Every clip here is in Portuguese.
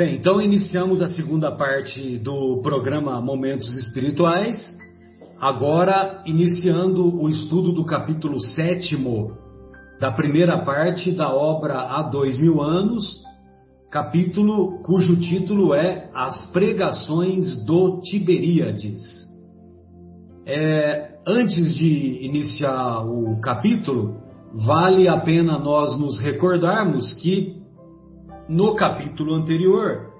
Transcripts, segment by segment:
Bem, então iniciamos a segunda parte do programa Momentos Espirituais. Agora, iniciando o estudo do capítulo sétimo da primeira parte da obra Há Dois Mil Anos, capítulo cujo título é As Pregações do Tiberíades. É, antes de iniciar o capítulo, vale a pena nós nos recordarmos que no capítulo anterior,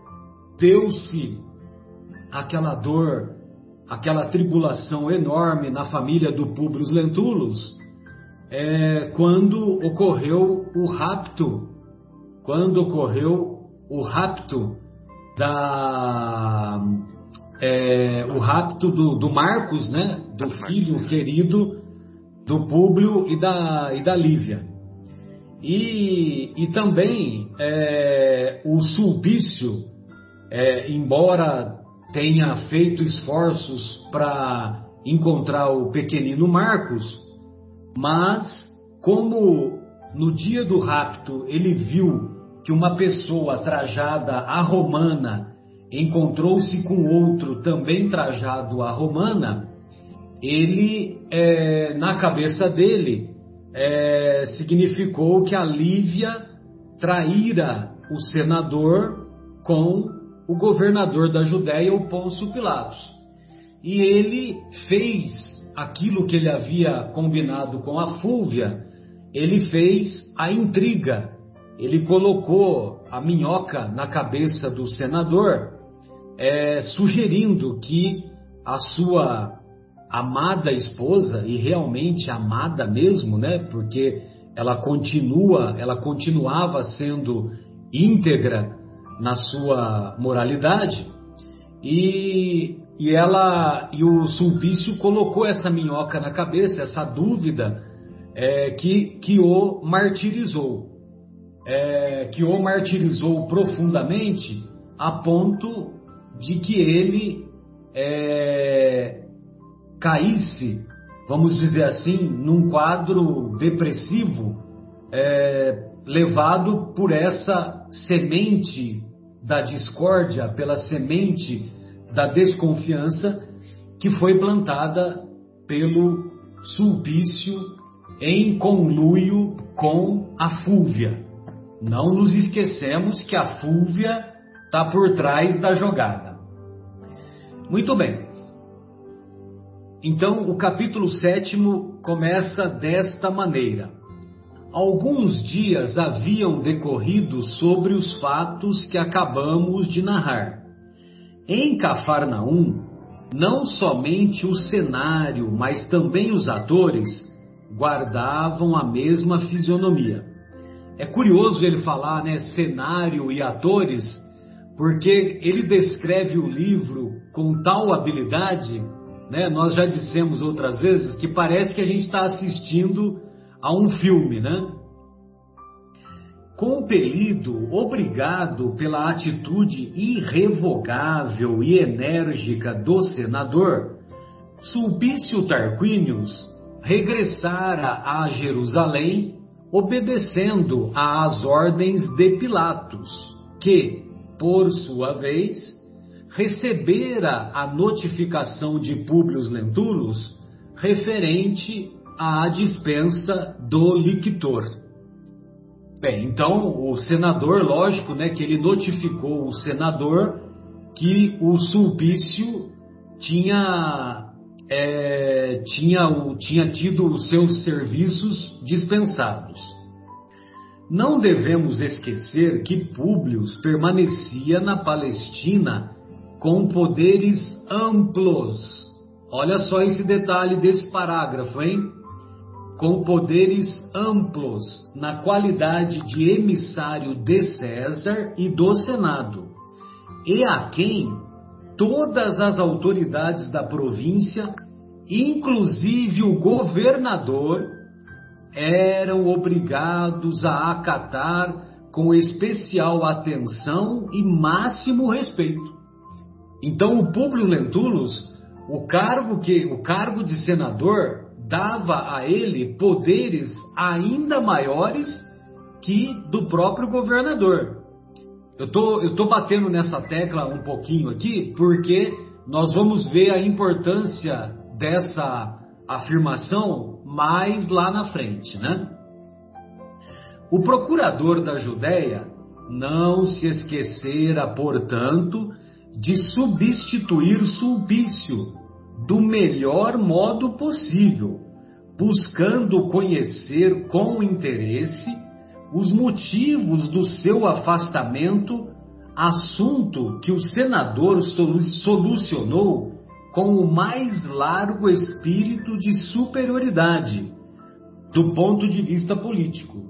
deu-se aquela dor, aquela tribulação enorme na família do Públio Lentulus, é, quando ocorreu o rapto, quando ocorreu o rapto da é, o rapto do, do, Marcos, né, do filho querido do Públio e da, e da Lívia. E, e também é, o Sulpício, é, embora tenha feito esforços para encontrar o pequenino Marcos, mas como no dia do rapto ele viu que uma pessoa trajada à romana encontrou-se com outro também trajado à romana, ele, é, na cabeça dele, é, significou que a Lívia traíra o senador com o governador da Judéia, o Pôncio Pilatos. E ele fez aquilo que ele havia combinado com a Fúvia, ele fez a intriga. Ele colocou a minhoca na cabeça do senador, é, sugerindo que a sua amada esposa e realmente amada mesmo, né? Porque ela continua, ela continuava sendo íntegra na sua moralidade e, e ela e o Sulpício colocou essa minhoca na cabeça, essa dúvida é, que que o martirizou, é, que o martirizou profundamente a ponto de que ele é, caísse, vamos dizer assim, num quadro depressivo, é, levado por essa semente da discórdia, pela semente da desconfiança que foi plantada pelo Sulpício em conluio com a Fúvia. Não nos esquecemos que a Fúvia está por trás da jogada. Muito bem. Então, o capítulo sétimo começa desta maneira. Alguns dias haviam decorrido sobre os fatos que acabamos de narrar. Em Cafarnaum, não somente o cenário, mas também os atores guardavam a mesma fisionomia. É curioso ele falar, né, cenário e atores, porque ele descreve o livro com tal habilidade né? Nós já dissemos outras vezes que parece que a gente está assistindo a um filme, né? Compelido, obrigado pela atitude irrevogável e enérgica do senador, Sulpício Tarquinius regressara a Jerusalém obedecendo às ordens de Pilatos, que, por sua vez, recebera a notificação de Públio Lentulus referente à dispensa do lictor. Bem, então o senador, lógico, né, que ele notificou o senador que o Sulpício tinha é, tinha, tinha tido os seus serviços dispensados. Não devemos esquecer que Públio permanecia na Palestina com poderes amplos. Olha só esse detalhe desse parágrafo, hein? Com poderes amplos na qualidade de emissário de César e do Senado, e a quem todas as autoridades da província, inclusive o governador, eram obrigados a acatar com especial atenção e máximo respeito. Então o Públio Lentulus, o cargo que o cargo de senador dava a ele poderes ainda maiores que do próprio governador. eu tô, eu tô batendo nessa tecla um pouquinho aqui porque nós vamos ver a importância dessa afirmação mais lá na frente, né? O procurador da Judéia não se esquecera, portanto, de substituir Sulpício do melhor modo possível, buscando conhecer com interesse os motivos do seu afastamento, assunto que o senador solucionou com o mais largo espírito de superioridade do ponto de vista político.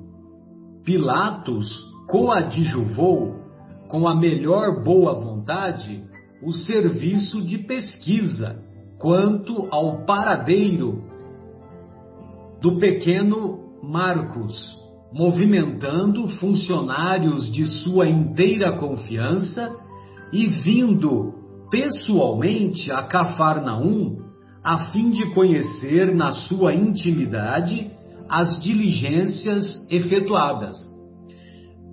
Pilatos coadjuvou com a melhor boa vontade o serviço de pesquisa quanto ao paradeiro do pequeno Marcos, movimentando funcionários de sua inteira confiança e vindo pessoalmente a Cafarnaum a fim de conhecer na sua intimidade as diligências efetuadas.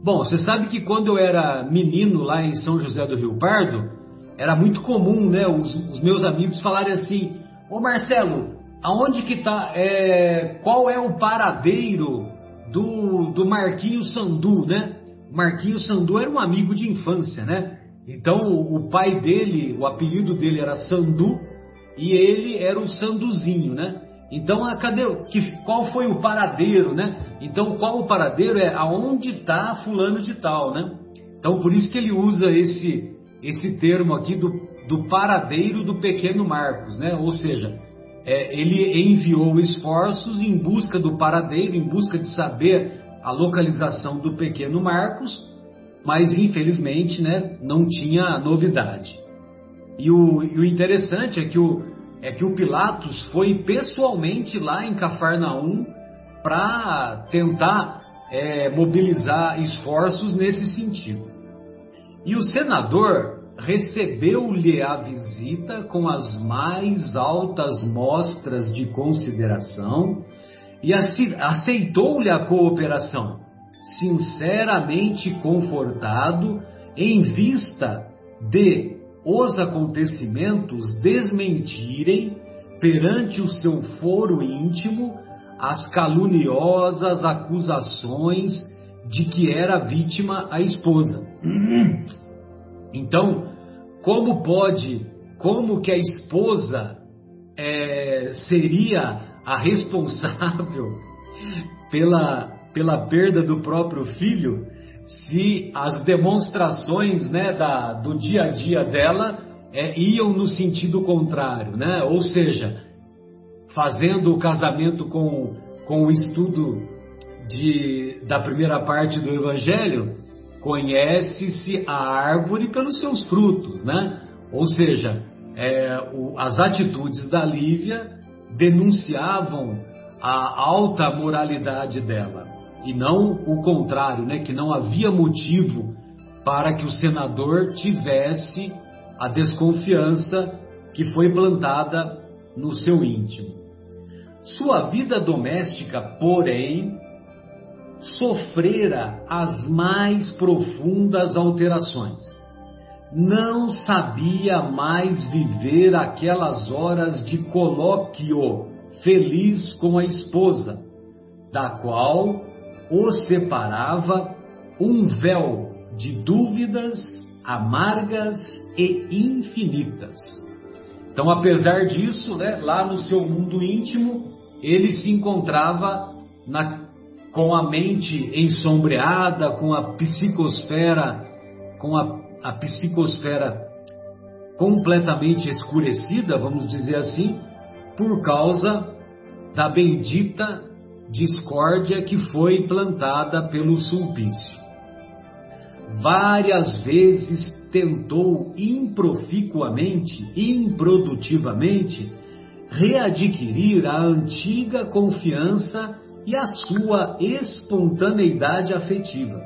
Bom, você sabe que quando eu era menino lá em São José do Rio Pardo, era muito comum, né, os, os meus amigos falarem assim: Ô Marcelo, aonde que tá? É, qual é o paradeiro do, do Marquinhos Sandu, né? Marquinhos Sandu era um amigo de infância, né? Então o pai dele, o apelido dele era Sandu e ele era o Sanduzinho, né? Então, a, cadê, que, qual foi o paradeiro, né? Então, qual o paradeiro é aonde está fulano de tal, né? Então, por isso que ele usa esse esse termo aqui do, do paradeiro do pequeno Marcos, né? Ou seja, é, ele enviou esforços em busca do paradeiro, em busca de saber a localização do pequeno Marcos, mas infelizmente, né, não tinha novidade. E o, e o interessante é que o, é que o Pilatos foi pessoalmente lá em Cafarnaum para tentar é, mobilizar esforços nesse sentido. E o senador recebeu-lhe a visita com as mais altas mostras de consideração e aceitou-lhe a cooperação, sinceramente confortado em vista de os acontecimentos desmentirem perante o seu foro íntimo as caluniosas acusações de que era vítima a esposa. Então, como pode, como que a esposa é, seria a responsável pela, pela perda do próprio filho, se as demonstrações né, da, do dia a dia dela é, iam no sentido contrário, né? ou seja, fazendo o casamento com, com o estudo de, da primeira parte do Evangelho, conhece-se a árvore pelos seus frutos, né? Ou seja, é, o, as atitudes da Lívia denunciavam a alta moralidade dela e não o contrário, né? Que não havia motivo para que o senador tivesse a desconfiança que foi plantada no seu íntimo. Sua vida doméstica, porém, sofrera as mais profundas alterações. Não sabia mais viver aquelas horas de colóquio feliz com a esposa, da qual o separava um véu de dúvidas amargas e infinitas. Então, apesar disso, né, lá no seu mundo íntimo, ele se encontrava na, com a mente ensombreada, com a psicosfera, com a, a psicosfera completamente escurecida, vamos dizer assim, por causa da bendita discórdia que foi plantada pelo sulpício. Várias vezes tentou improficuamente, improdutivamente, readquirir a antiga confiança e a sua espontaneidade afetiva.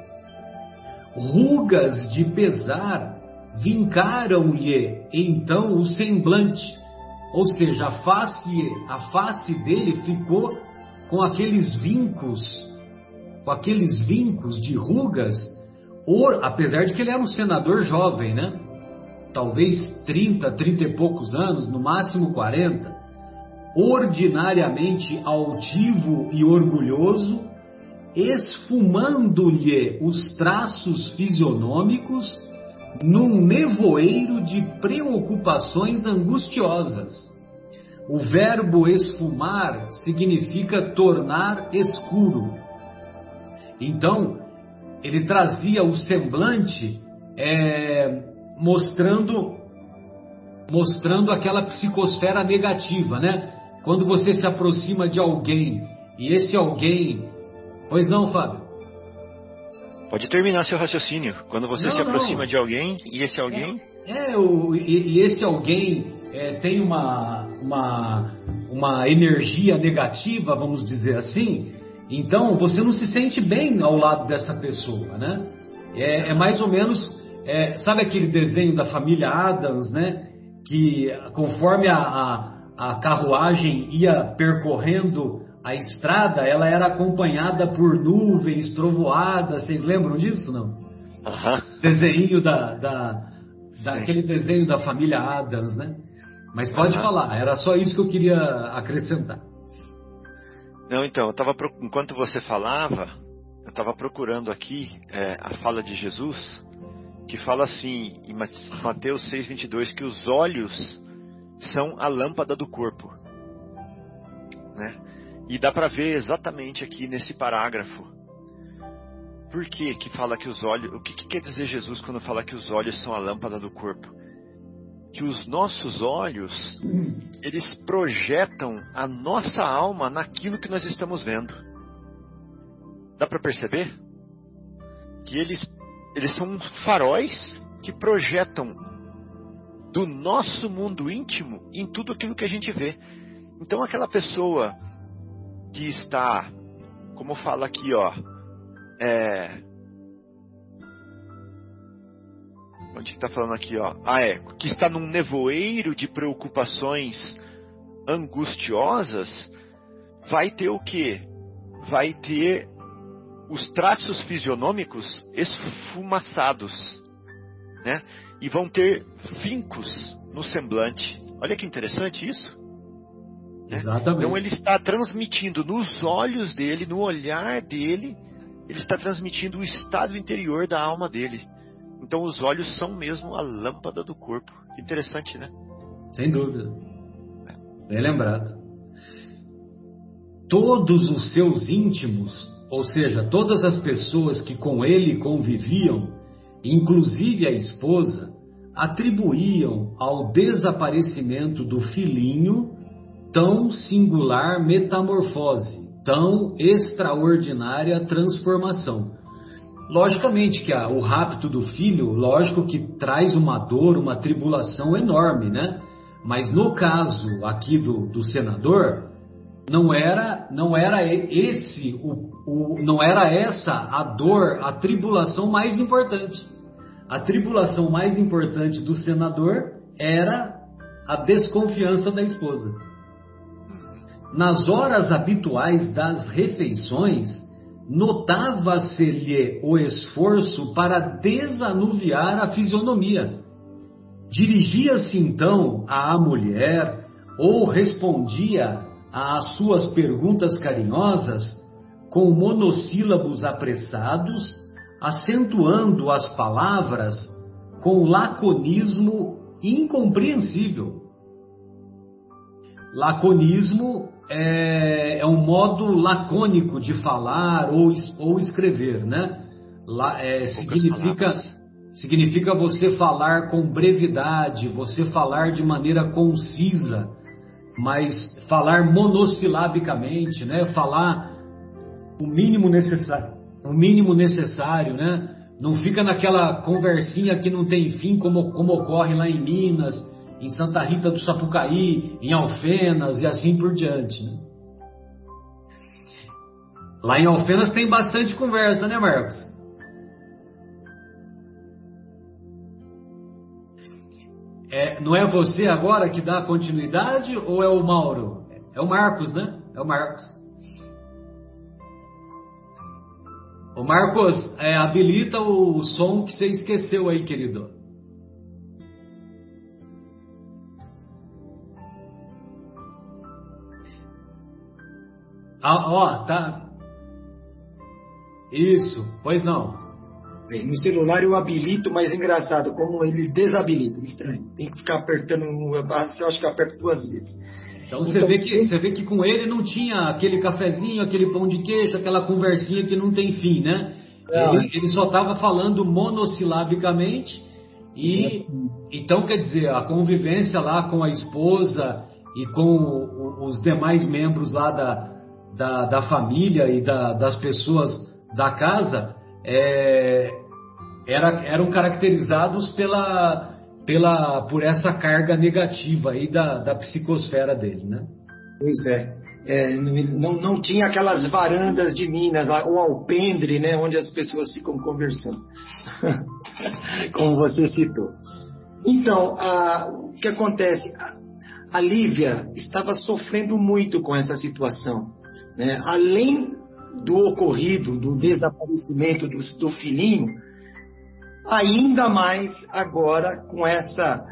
Rugas de pesar vincaram-lhe então o semblante, ou seja, a face, a face dele ficou com aqueles vincos, com aqueles vincos de rugas, or, apesar de que ele era um senador jovem, né? Talvez 30, 30 e poucos anos, no máximo 40, ordinariamente altivo e orgulhoso, esfumando-lhe os traços fisionômicos num nevoeiro de preocupações angustiosas. O verbo esfumar significa tornar escuro. Então, ele trazia o semblante é, mostrando mostrando aquela psicosfera negativa, né? Quando você se aproxima de alguém e esse alguém, pois não, Fábio? Pode terminar seu raciocínio. Quando você não, se aproxima não. de alguém e esse alguém? É, é o, e, e, esse alguém é, tem uma, uma, uma energia negativa, vamos dizer assim, então você não se sente bem ao lado dessa pessoa, né? É, é mais ou menos, é, sabe aquele desenho da família Adams, né? Que conforme a, a, a carruagem ia percorrendo a estrada, ela era acompanhada por nuvens, trovoadas, vocês lembram disso, não? Uhum. Desenho da, da, daquele desenho da família Adams, né? Mas pode uhum. falar, era só isso que eu queria acrescentar. Não, então, eu tava, enquanto você falava, eu estava procurando aqui é, a fala de Jesus, que fala assim, em Mateus 6,22, que os olhos são a lâmpada do corpo. Né? E dá para ver exatamente aqui nesse parágrafo. Por que que fala que os olhos... O que, que quer dizer Jesus quando fala que os olhos são a lâmpada do corpo? Que os nossos olhos eles projetam a nossa alma naquilo que nós estamos vendo. Dá para perceber? Que eles eles são faróis que projetam do nosso mundo íntimo em tudo aquilo que a gente vê. Então aquela pessoa que está, como fala aqui, ó, é, Onde está falando aqui, ó? Ah, é. Que está num nevoeiro de preocupações angustiosas, vai ter o quê? Vai ter os traços fisionômicos esfumaçados, né? E vão ter vincos no semblante. Olha que interessante isso. Né? Exatamente. Então ele está transmitindo nos olhos dele, no olhar dele, ele está transmitindo o estado interior da alma dele. Então os olhos são mesmo a lâmpada do corpo. Interessante, né? Sem dúvida. Bem lembrado. Todos os seus íntimos, ou seja, todas as pessoas que com ele conviviam, inclusive a esposa, atribuíam ao desaparecimento do filhinho tão singular metamorfose, tão extraordinária transformação Logicamente que a, o rapto do filho, lógico que traz uma dor, uma tribulação enorme, né? Mas no caso aqui do, do senador, não era, não era esse, o, o, não era essa a dor, a tribulação mais importante. A tribulação mais importante do senador era a desconfiança da esposa. Nas horas habituais das refeições, notava-se-lhe o esforço para desanuviar a fisionomia. Dirigia-se então à mulher ou respondia às suas perguntas carinhosas com monossílabos apressados, acentuando as palavras com laconismo incompreensível. Laconismo é, é, um modo lacônico de falar ou, ou escrever, né? La, é, significa, significa você falar com brevidade, você falar de maneira concisa, mas falar monossilabicamente, né? Falar o mínimo necessário, o mínimo necessário, né? Não fica naquela conversinha que não tem fim, como, como ocorre lá em Minas, em Santa Rita do Sapucaí, em Alfenas e assim por diante. Né? Lá em Alfenas tem bastante conversa, né, Marcos? É, não é você agora que dá continuidade ou é o Mauro? É o Marcos, né? É o Marcos. Ô Marcos, é, habilita o som que você esqueceu aí, querido. Ah, ó, tá. Isso, pois não. No celular eu habilito, mas é engraçado, como ele desabilita, estranho. Tem que ficar apertando, eu acho que aperto duas vezes. Então você, então, vê que, você vê que com ele não tinha aquele cafezinho, aquele pão de queijo, aquela conversinha que não tem fim, né? Ele, ele, só estava falando monossilabicamente e é. então quer dizer a convivência lá com a esposa e com os demais membros lá da, da, da família e da, das pessoas da casa é, era, eram caracterizados pela pela, por essa carga negativa aí da, da psicosfera dele, né? Pois é. é não, não tinha aquelas varandas de Minas, o alpendre, né, onde as pessoas ficam conversando, como você citou. Então, a, o que acontece? A, a Lívia estava sofrendo muito com essa situação. Né? Além do ocorrido, do desaparecimento do, do filhinho, ainda mais agora com, essa,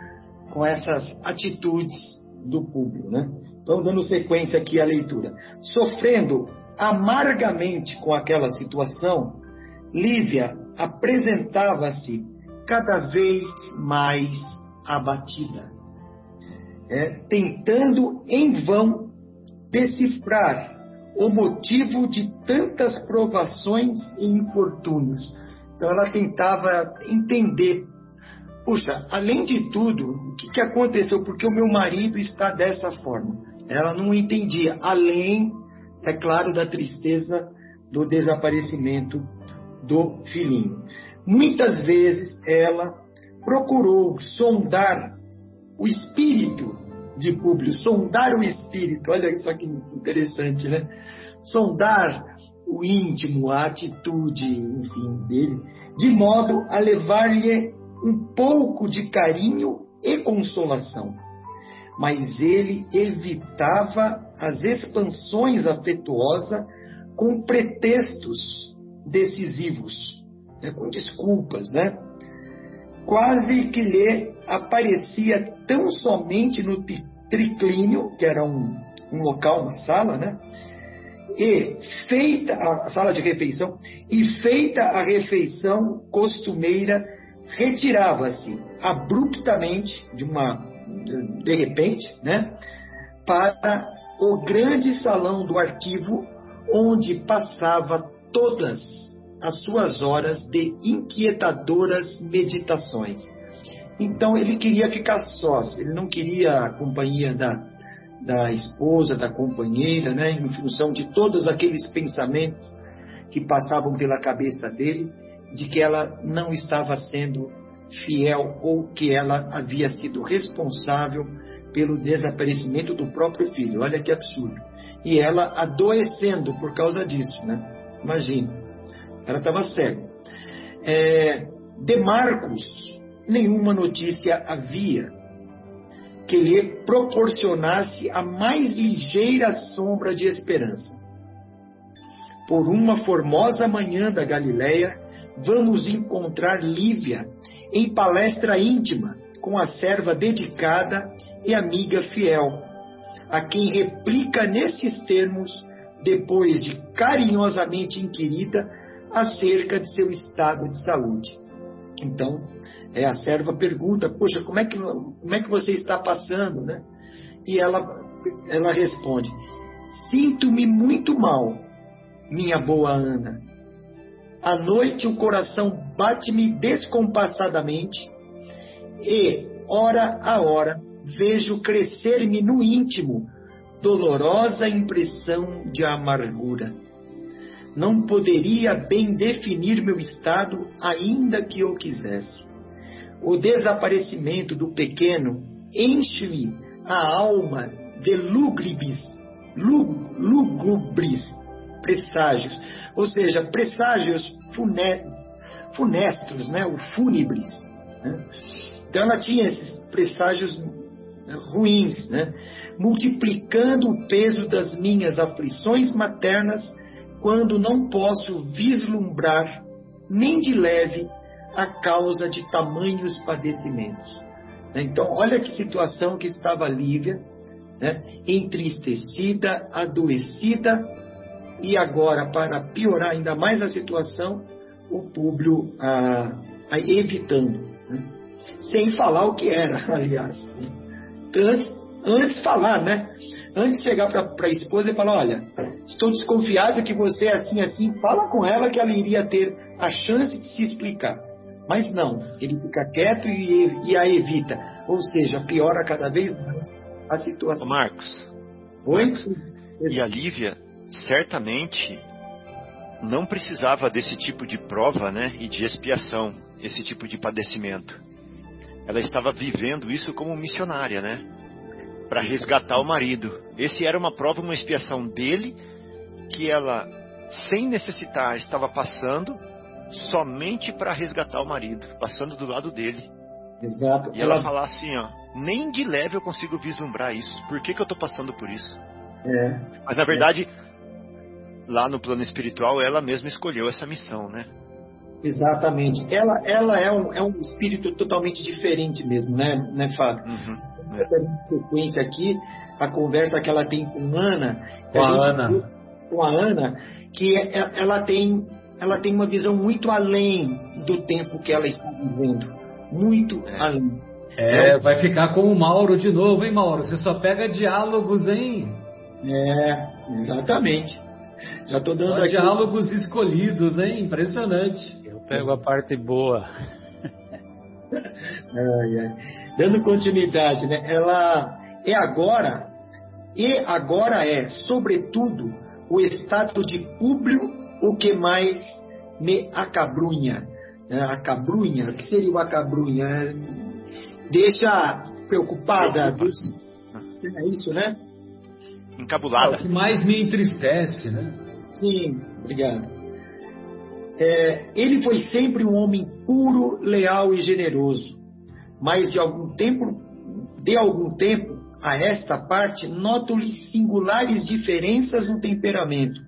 com essas atitudes do público. Né? Então, dando sequência aqui à leitura. Sofrendo amargamente com aquela situação, Lívia apresentava-se cada vez mais abatida, é, tentando em vão decifrar o motivo de tantas provações e infortúnios então ela tentava entender. Puxa, além de tudo, o que, que aconteceu? Porque o meu marido está dessa forma. Ela não entendia, além, é claro, da tristeza do desaparecimento do filhinho. Muitas vezes ela procurou sondar o espírito de Públio, sondar o espírito. Olha isso aqui interessante, né? Sondar o íntimo, a atitude, enfim, dele, de modo a levar-lhe um pouco de carinho e consolação. Mas ele evitava as expansões afetuosas com pretextos decisivos, né, com desculpas, né? Quase que lhe aparecia tão somente no triclínio, que era um, um local, uma sala, né? e feita a sala de refeição e feita a refeição costumeira retirava-se abruptamente de uma de repente, né, para o grande salão do arquivo onde passava todas as suas horas de inquietadoras meditações. Então ele queria ficar só, ele não queria a companhia da da esposa, da companheira, né, em função de todos aqueles pensamentos que passavam pela cabeça dele, de que ela não estava sendo fiel ou que ela havia sido responsável pelo desaparecimento do próprio filho. Olha que absurdo. E ela adoecendo por causa disso, né? Imagina. Ela estava cega. É, de Marcos, nenhuma notícia havia que lhe proporcionasse a mais ligeira sombra de esperança. Por uma formosa manhã da Galileia, vamos encontrar Lívia em palestra íntima com a serva dedicada e amiga fiel, a quem replica nesses termos, depois de carinhosamente inquirida acerca de seu estado de saúde. Então, é, a serva pergunta, poxa, como é que, como é que você está passando, né? E ela, ela responde, sinto-me muito mal, minha boa Ana. À noite o coração bate-me descompassadamente e, hora a hora, vejo crescer-me no íntimo dolorosa impressão de amargura. Não poderia bem definir meu estado, ainda que eu quisesse. O desaparecimento do pequeno enche-me a alma de lúgubres, lúgubres presságios, ou seja, presságios funestos, né? o fúnebres. Né? Então ela tinha esses presságios ruins, né? multiplicando o peso das minhas aflições maternas, quando não posso vislumbrar nem de leve a causa de tamanhos padecimentos. Então, olha que situação que estava Lívia, né? entristecida, adoecida, e agora, para piorar ainda mais a situação, o Públio ah, evitando. Né? Sem falar o que era, aliás. Antes, antes falar, né? Antes chegar para a esposa e falar, olha, estou desconfiado que você é assim, assim, fala com ela que ela iria ter a chance de se explicar. Mas não, ele fica quieto e, e a evita. Ou seja, piora cada vez mais a situação. Ô Marcos. Oi? Marcos, e a Lívia certamente não precisava desse tipo de prova né, e de expiação, esse tipo de padecimento. Ela estava vivendo isso como missionária, né? Para resgatar o marido. Esse era uma prova, uma expiação dele, que ela, sem necessitar, estava passando somente para resgatar o marido, passando do lado dele. Exato. E ela, ela falar assim, ó, nem de leve eu consigo vislumbrar isso. Por que, que eu estou passando por isso? É. Mas na verdade, é. lá no plano espiritual, ela mesma escolheu essa missão, né? Exatamente. Ela, ela é, um, é um espírito totalmente diferente mesmo, né, né Fábio? Uhum, é. sequência aqui, a conversa que ela tem com Ana, com a, a Ana. com a Ana, que é, é, ela tem, ela tem uma visão muito além do tempo que ela está vivendo. Muito é. além. É, é, vai ficar com o Mauro de novo, hein, Mauro? Você só pega diálogos, hein? É, exatamente. Já estou dando só aqui. diálogos escolhidos, hein? Impressionante. Eu pego a parte boa. ai, ai. Dando continuidade, né? Ela é agora, e agora é, sobretudo, o estado de público o que mais me acabrunha. É, acabrunha? O que seria o acabrunha? deixa preocupada. Dos... É isso, né? Encabulada. É o que mais me entristece, né? Sim, obrigado. É, ele foi sempre um homem puro, leal e generoso, mas de algum tempo, de algum tempo a esta parte, noto-lhe singulares diferenças no temperamento,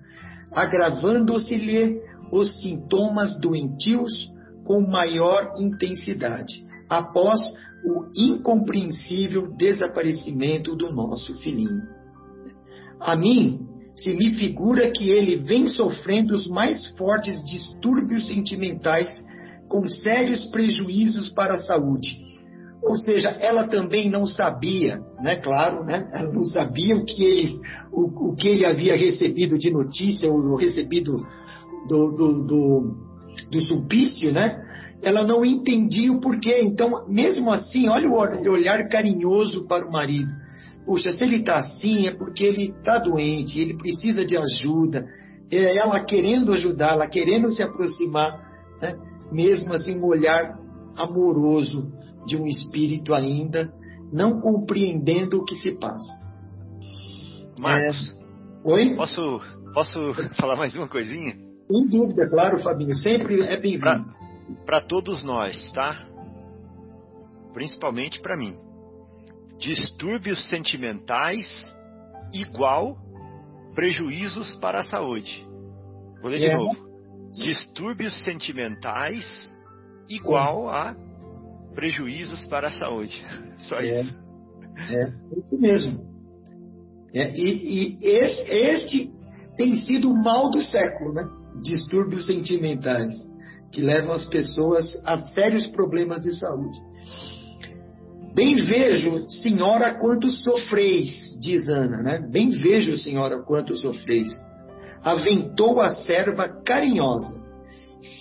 agravando-se-lhe os sintomas doentios com maior intensidade, após o incompreensível desaparecimento do nosso filhinho. A mim, se me figura que ele vem sofrendo os mais fortes distúrbios sentimentais com sérios prejuízos para a saúde. Ou seja, ela também não sabia, né? Claro, né? Ela não sabia o que ele, o, o que ele havia recebido de notícia, ou recebido do, do, do, do sulpício, né? ela não entendia o porquê. Então, mesmo assim, olha o olhar carinhoso para o marido. Puxa, se ele está assim é porque ele está doente, ele precisa de ajuda. É ela querendo ajudá-la, querendo se aproximar, né? mesmo assim, um olhar amoroso de um espírito ainda, não compreendendo o que se passa. Marcos, é... Oi? Posso, posso falar mais uma coisinha? Sem dúvida, claro, Fabinho, sempre é bem-vindo para todos nós, tá? Principalmente para mim. Distúrbios sentimentais igual prejuízos para a saúde. Vou ler é. de novo. Distúrbios sentimentais igual a prejuízos para a saúde. Só é. isso. É, isso mesmo. É, e, e esse, este tem sido o mal do século, né? Distúrbios sentimentais que levam as pessoas a sérios problemas de saúde. Bem vejo, senhora, quanto sofreis, diz Ana, né? Bem vejo, senhora, quanto sofreis. Aventou a serva carinhosa.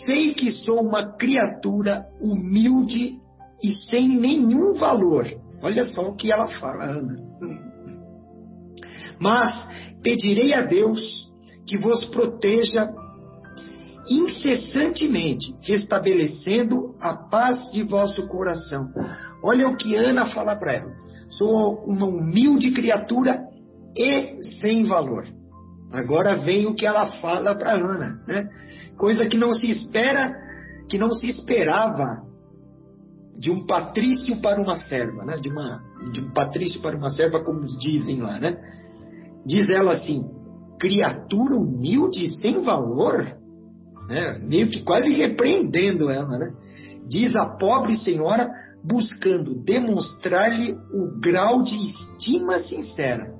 Sei que sou uma criatura humilde e sem nenhum valor. Olha só o que ela fala, Ana. Mas pedirei a Deus que vos proteja incessantemente, restabelecendo a paz de vosso coração. Olha o que Ana fala para ela. Sou uma humilde criatura e sem valor. Agora vem o que ela fala para Ana, né? Coisa que não se espera, que não se esperava de um patrício para uma serva, né? De uma de um patrício para uma serva, como dizem lá, né? Diz ela assim: criatura humilde e sem valor, né? meio que quase repreendendo ela, né? diz a pobre senhora, buscando demonstrar-lhe o grau de estima sincera.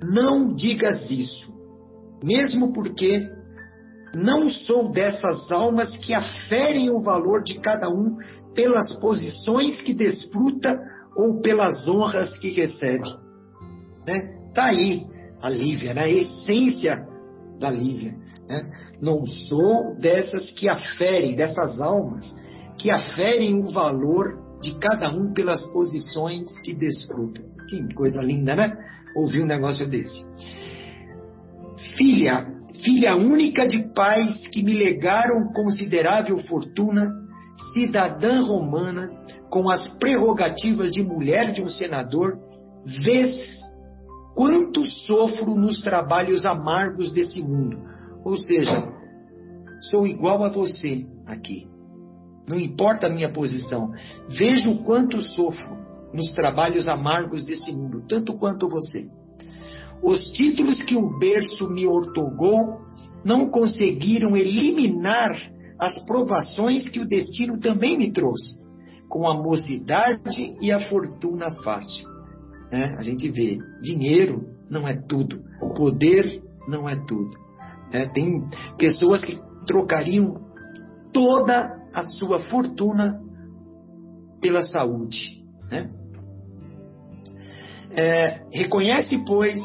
Não digas isso, mesmo porque não sou dessas almas que aferem o valor de cada um pelas posições que desfruta ou pelas honras que recebe. Né? Tá aí a Lívia, né? a essência da Lívia. Né? Não sou dessas que aferem, dessas almas que aferem o valor de cada um pelas posições que desfrutam. Que coisa linda, né? Ouvir um negócio desse. Filha, filha única de pais que me legaram considerável fortuna, cidadã romana, com as prerrogativas de mulher de um senador, vês quanto sofro nos trabalhos amargos desse mundo. Ou seja, sou igual a você aqui. Não importa a minha posição. Vejo quanto sofro nos trabalhos amargos desse mundo, tanto quanto você. Os títulos que o berço me ortogou não conseguiram eliminar as provações que o destino também me trouxe, com a mocidade e a fortuna fácil. Né? A gente vê, dinheiro não é tudo, poder não é tudo. Né? Tem pessoas que trocariam toda a sua fortuna pela saúde. Né? É, reconhece, pois,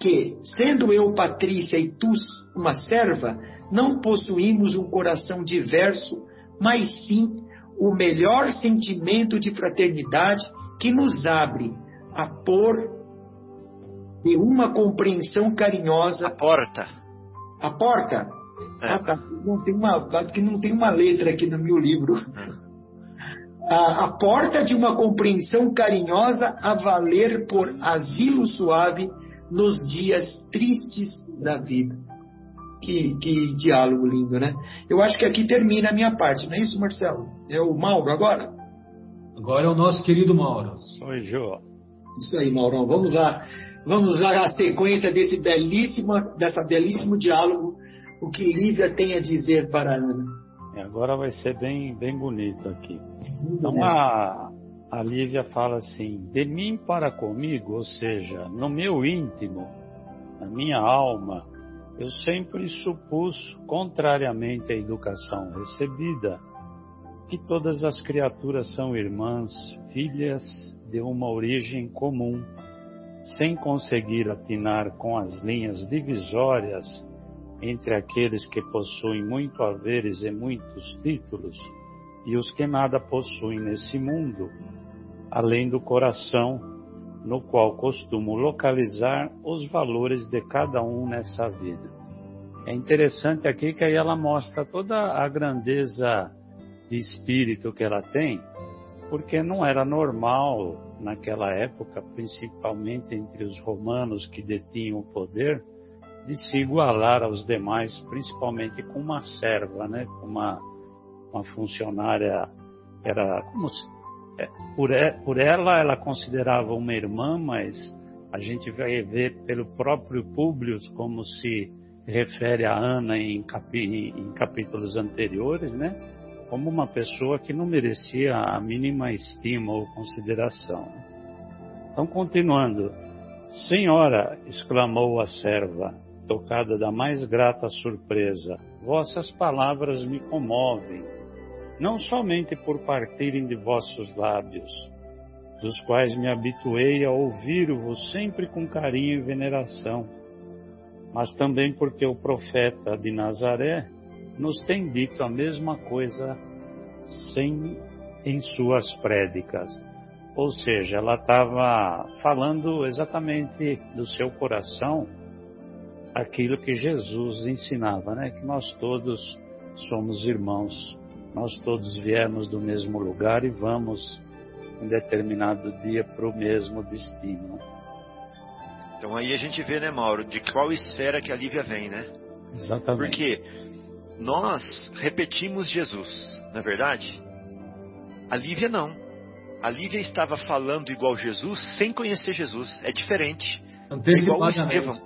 que, sendo eu Patrícia e tu uma serva, não possuímos um coração diverso, mas sim o melhor sentimento de fraternidade que nos abre a pôr de uma compreensão carinhosa. A porta. A porta? É. Ah, tá. Não tem uma, que não tem uma letra aqui no meu livro. É. A, a porta de uma compreensão carinhosa a valer por asilo suave nos dias tristes da vida. Que, que, diálogo lindo, né? Eu acho que aqui termina a minha parte, não é isso, Marcelo? É o Mauro agora? Agora é o nosso querido Mauro. Sou Jô. Isso aí, Maurão. Vamos lá. Vamos lá a sequência desse belíssimo, dessa belíssimo diálogo, o que Lívia tem a dizer para a Ana. É, agora vai ser bem, bem bonito aqui. Então a, a Lívia fala assim: de mim para comigo, ou seja, no meu íntimo, na minha alma, eu sempre supus, contrariamente à educação recebida, que todas as criaturas são irmãs, filhas de uma origem comum, sem conseguir atinar com as linhas divisórias entre aqueles que possuem muito haveres e muitos títulos e os que nada possuem nesse mundo, além do coração, no qual costumo localizar os valores de cada um nessa vida. É interessante aqui que aí ela mostra toda a grandeza de espírito que ela tem, porque não era normal naquela época, principalmente entre os romanos que detinham o poder, de se igualar aos demais, principalmente com uma serva, né, com uma, uma funcionária, era como se, por, por ela ela considerava uma irmã, mas a gente vai ver pelo próprio Públio como se refere a Ana em, capi, em capítulos anteriores, né? como uma pessoa que não merecia a mínima estima ou consideração. Então, continuando. Senhora, exclamou a serva, tocada da mais grata surpresa, vossas palavras me comovem, não somente por partirem de vossos lábios, dos quais me habituei a ouvir-vos sempre com carinho e veneração, mas também porque o profeta de Nazaré nos tem dito a mesma coisa sem, em suas prédicas. Ou seja, ela estava falando exatamente do seu coração aquilo que Jesus ensinava, né? Que nós todos somos irmãos, nós todos viemos do mesmo lugar e vamos em determinado dia para o mesmo destino. Então aí a gente vê, né, Mauro, de qual esfera que a Lívia vem, né? Exatamente. Porque nós repetimos Jesus, não é verdade? A Lívia não. A Lívia estava falando igual Jesus sem conhecer Jesus. É diferente. É igual o Estevão.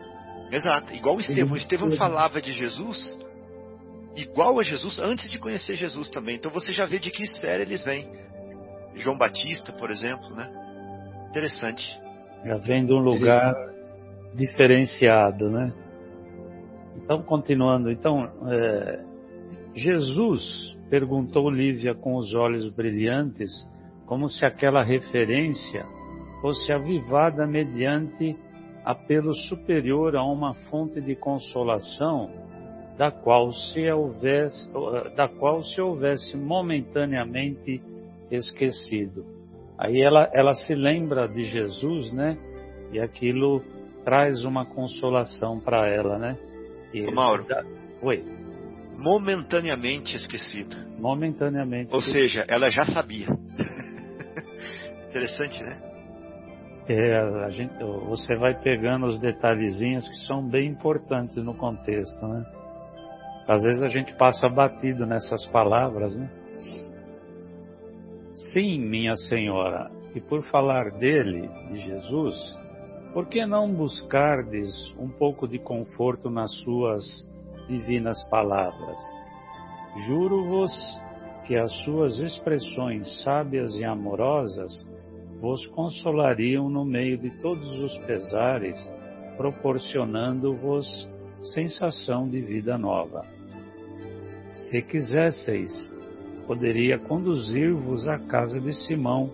Exato, igual o Estevão. O Estevão falava de Jesus igual a Jesus antes de conhecer Jesus também. Então você já vê de que esfera eles vêm. João Batista, por exemplo, né? Interessante. Já vem de um lugar diferenciado, né? Então, continuando, então, é, Jesus perguntou Lívia com os olhos brilhantes, como se aquela referência fosse avivada mediante apelo superior a uma fonte de consolação da qual se houvesse, da qual se houvesse momentaneamente esquecido. Aí ela, ela se lembra de Jesus, né? E aquilo traz uma consolação para ela, né? E Mauro. Da... Oi. Momentaneamente esquecido. Momentaneamente. Ou seja, ela já sabia. Interessante, né? É, gente, você vai pegando os detalhezinhos que são bem importantes no contexto, né? Às vezes a gente passa batido nessas palavras, né? Sim, minha senhora, e por falar dele, de Jesus, por que não buscardes um pouco de conforto nas suas divinas palavras? Juro-vos que as suas expressões sábias e amorosas vos consolariam no meio de todos os pesares, proporcionando-vos sensação de vida nova. Se quisesseis, poderia conduzir-vos à casa de Simão,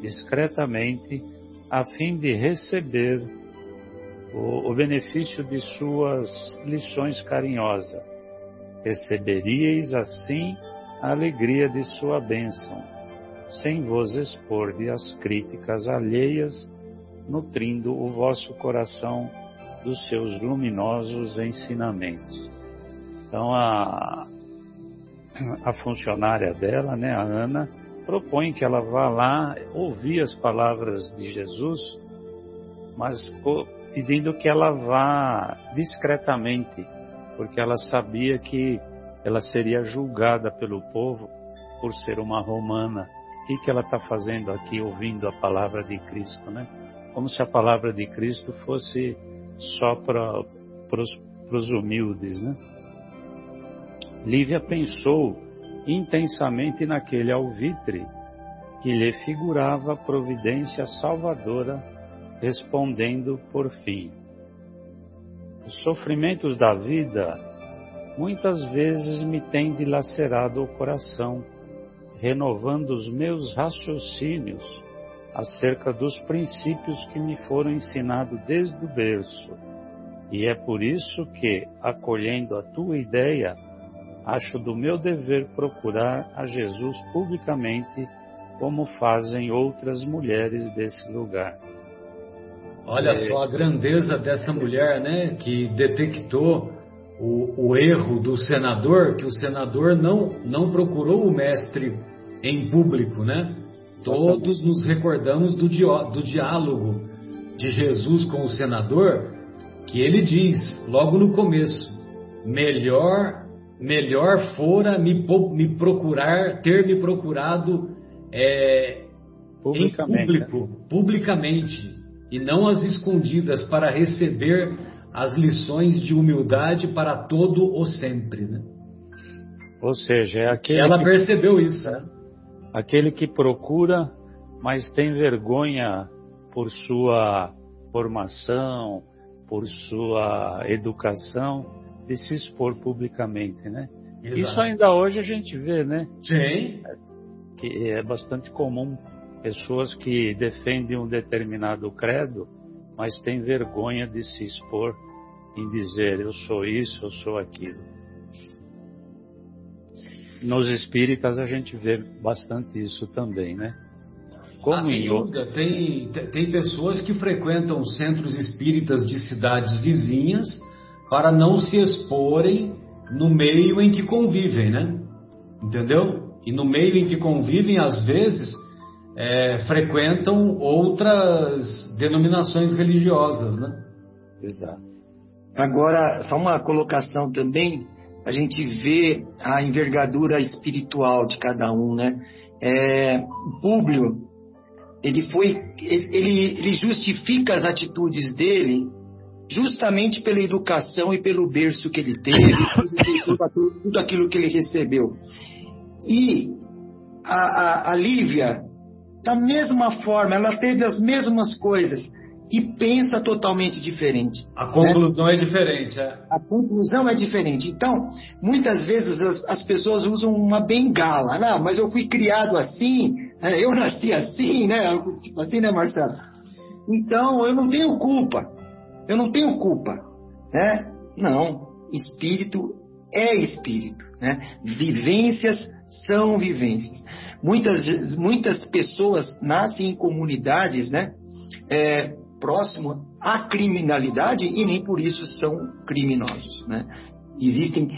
discretamente, a fim de receber o, o benefício de suas lições carinhosas. Receberíeis assim a alegria de sua bênção, sem vos expor de as críticas alheias, nutrindo o vosso coração dos seus luminosos ensinamentos. Então, a, a funcionária dela, né, a Ana, propõe que ela vá lá ouvir as palavras de Jesus, mas pedindo que ela vá discretamente, porque ela sabia que ela seria julgada pelo povo por ser uma romana. O que, que ela está fazendo aqui ouvindo a palavra de Cristo, né? Como se a palavra de Cristo fosse só para os humildes, né? Lívia pensou intensamente naquele alvitre que lhe figurava providência salvadora, respondendo por fim: Os sofrimentos da vida muitas vezes me têm dilacerado o coração, renovando os meus raciocínios acerca dos princípios que me foram ensinados desde o berço. E é por isso que, acolhendo a tua ideia, acho do meu dever procurar a Jesus publicamente, como fazem outras mulheres desse lugar. Olha é... só a grandeza dessa mulher, né? Que detectou o, o, erro do senador, que o senador não, não procurou o mestre em público, né? Todos nos recordamos do, do diálogo de Jesus com o senador, que ele diz logo no começo: melhor melhor fora me, me procurar, ter me procurado é, publicamente. em público, publicamente, e não as escondidas, para receber as lições de humildade para todo o sempre. Né? Ou seja, é aquele. Ela que, percebeu isso. Né? Aquele que procura, mas tem vergonha por sua formação, por sua educação de se expor publicamente, né? Exato. Isso ainda hoje a gente vê, né? Sim. Que é bastante comum pessoas que defendem um determinado credo, mas têm vergonha de se expor em dizer eu sou isso, eu sou aquilo. Nos espíritas a gente vê bastante isso também, né? Como ah, sem dúvida. Tem, tem pessoas que frequentam centros espíritas de cidades vizinhas para não se exporem no meio em que convivem, né? Entendeu? E no meio em que convivem, às vezes, é, frequentam outras denominações religiosas, né? Exato. Agora, só uma colocação também, a gente vê a envergadura espiritual de cada um, né? É, Públio, ele foi, ele, ele justifica as atitudes dele justamente pela educação e pelo berço que ele teve, tudo aquilo que ele recebeu. E a, a, a Lívia, da mesma forma, ela teve as mesmas coisas e pensa totalmente diferente. A conclusão né? é diferente. É. A conclusão é diferente. Então, muitas vezes as, as, pessoas usam uma bengala. Não, mas eu fui criado assim, né? eu nasci assim, né? Tipo assim, né, Marcelo? Então, eu não tenho culpa. Eu não tenho culpa. Né? Não. Espírito é espírito. Né? Vivências são vivências. Muitas, muitas pessoas nascem em comunidades, né? É, próximo à criminalidade e nem por isso são criminosos. Né? Existem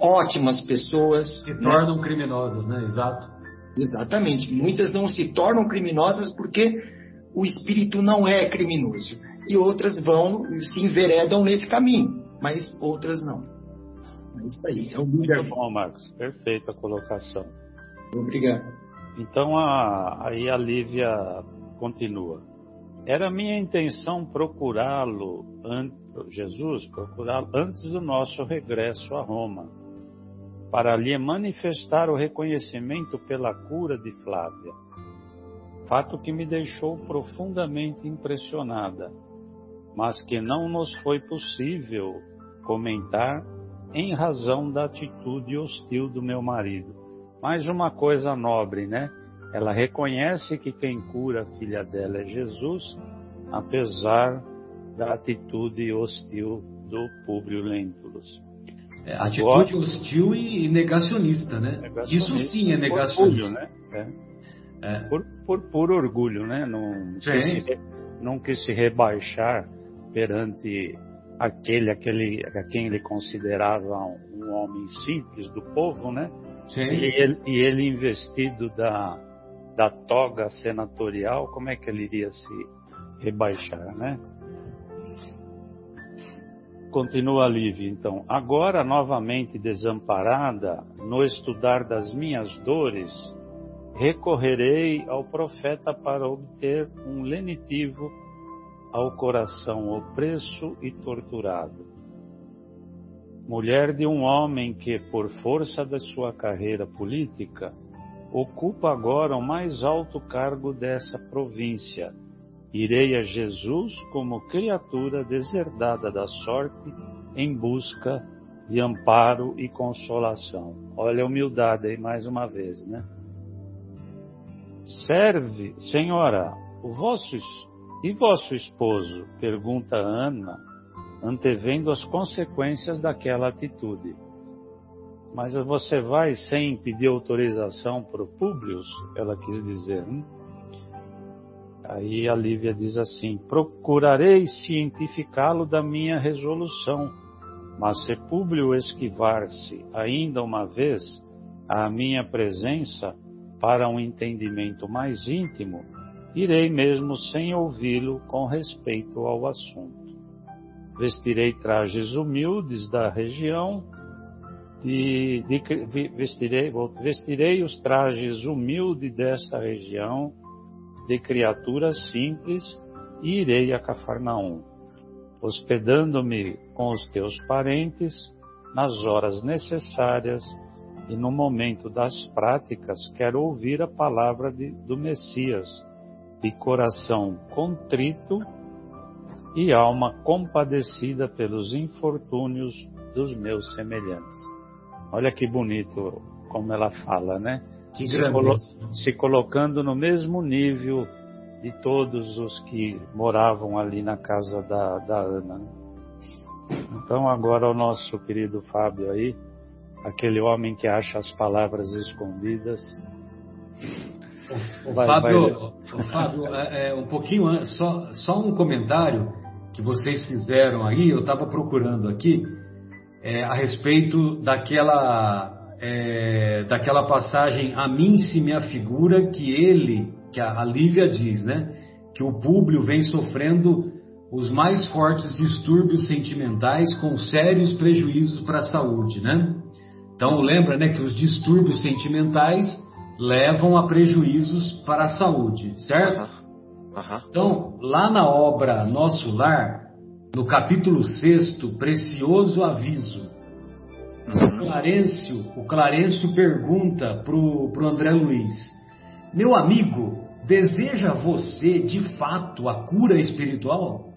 ótimas pessoas. Se né? tornam criminosas, né? Exato. Exatamente. Muitas não se tornam criminosas porque o espírito não é criminoso. E outras vão, se enveredam nesse caminho, mas outras não. É isso aí. É um Muito bom, Marcos. Perfeita colocação. Obrigado. Então, a, aí a Lívia continua. Era minha intenção procurá-lo, Jesus, procurá-lo antes do nosso regresso a Roma, para lhe manifestar o reconhecimento pela cura de Flávia. Fato que me deixou profundamente impressionada, mas que não nos foi possível comentar em razão da atitude hostil do meu marido. Mais uma coisa nobre, né? Ela reconhece que quem cura a filha dela é Jesus, apesar da atitude hostil do Públio Lentulus. É, atitude hostil e negacionista, né? Negacionista, Isso sim é negacionista. Orgulho, né? É. É. Por, por, por, orgulho, né? Não, quis se, não quis se rebaixar perante aquele, aquele a quem ele considerava um, um homem simples do povo, né? Sim. E ele, e ele investido da, da toga senatorial, como é que ele iria se rebaixar, né? Continua Lívia, então. Agora, novamente desamparada, no estudar das minhas dores, recorrerei ao profeta para obter um lenitivo ao coração opresso e torturado. Mulher de um homem que, por força da sua carreira política, ocupa agora o mais alto cargo dessa província. Irei a Jesus como criatura deserdada da sorte em busca de amparo e consolação. Olha a humildade aí mais uma vez, né? Serve, senhora, o vosso e vosso esposo? pergunta Ana, antevendo as consequências daquela atitude. Mas você vai sem pedir autorização para o Públio? Ela quis dizer. Hein? Aí a Lívia diz assim: Procurarei cientificá-lo da minha resolução, mas se Públio esquivar-se ainda uma vez à minha presença para um entendimento mais íntimo, irei mesmo sem ouvi-lo com respeito ao assunto. Vestirei trajes humildes da região de, de, vestirei, vestirei os trajes humildes dessa região, de criaturas simples, e irei a Cafarnaum, hospedando-me com os teus parentes nas horas necessárias e no momento das práticas quero ouvir a palavra de, do Messias, de coração contrito e alma compadecida pelos infortúnios dos meus semelhantes. Olha que bonito como ela fala, né? Que se, colo se colocando no mesmo nível de todos os que moravam ali na casa da, da Ana. Né? Então agora o nosso querido Fábio aí, aquele homem que acha as palavras escondidas. Vai, Fábio, vai... Fábio é, é, um pouquinho só, só um comentário que vocês fizeram aí, eu estava procurando aqui é, a respeito daquela, é, daquela passagem a mim se me afigura que ele, que a, a Lívia diz, né? Que o público vem sofrendo os mais fortes distúrbios sentimentais com sérios prejuízos para a saúde, né? Então lembra, né, que os distúrbios sentimentais levam a prejuízos para a saúde, certo? Uhum. Uhum. Então lá na obra Nosso Lar no capítulo 6, Precioso Aviso. O uhum. Clarencio, o Clarencio pergunta para o André Luiz: Meu amigo, deseja você de fato a cura espiritual?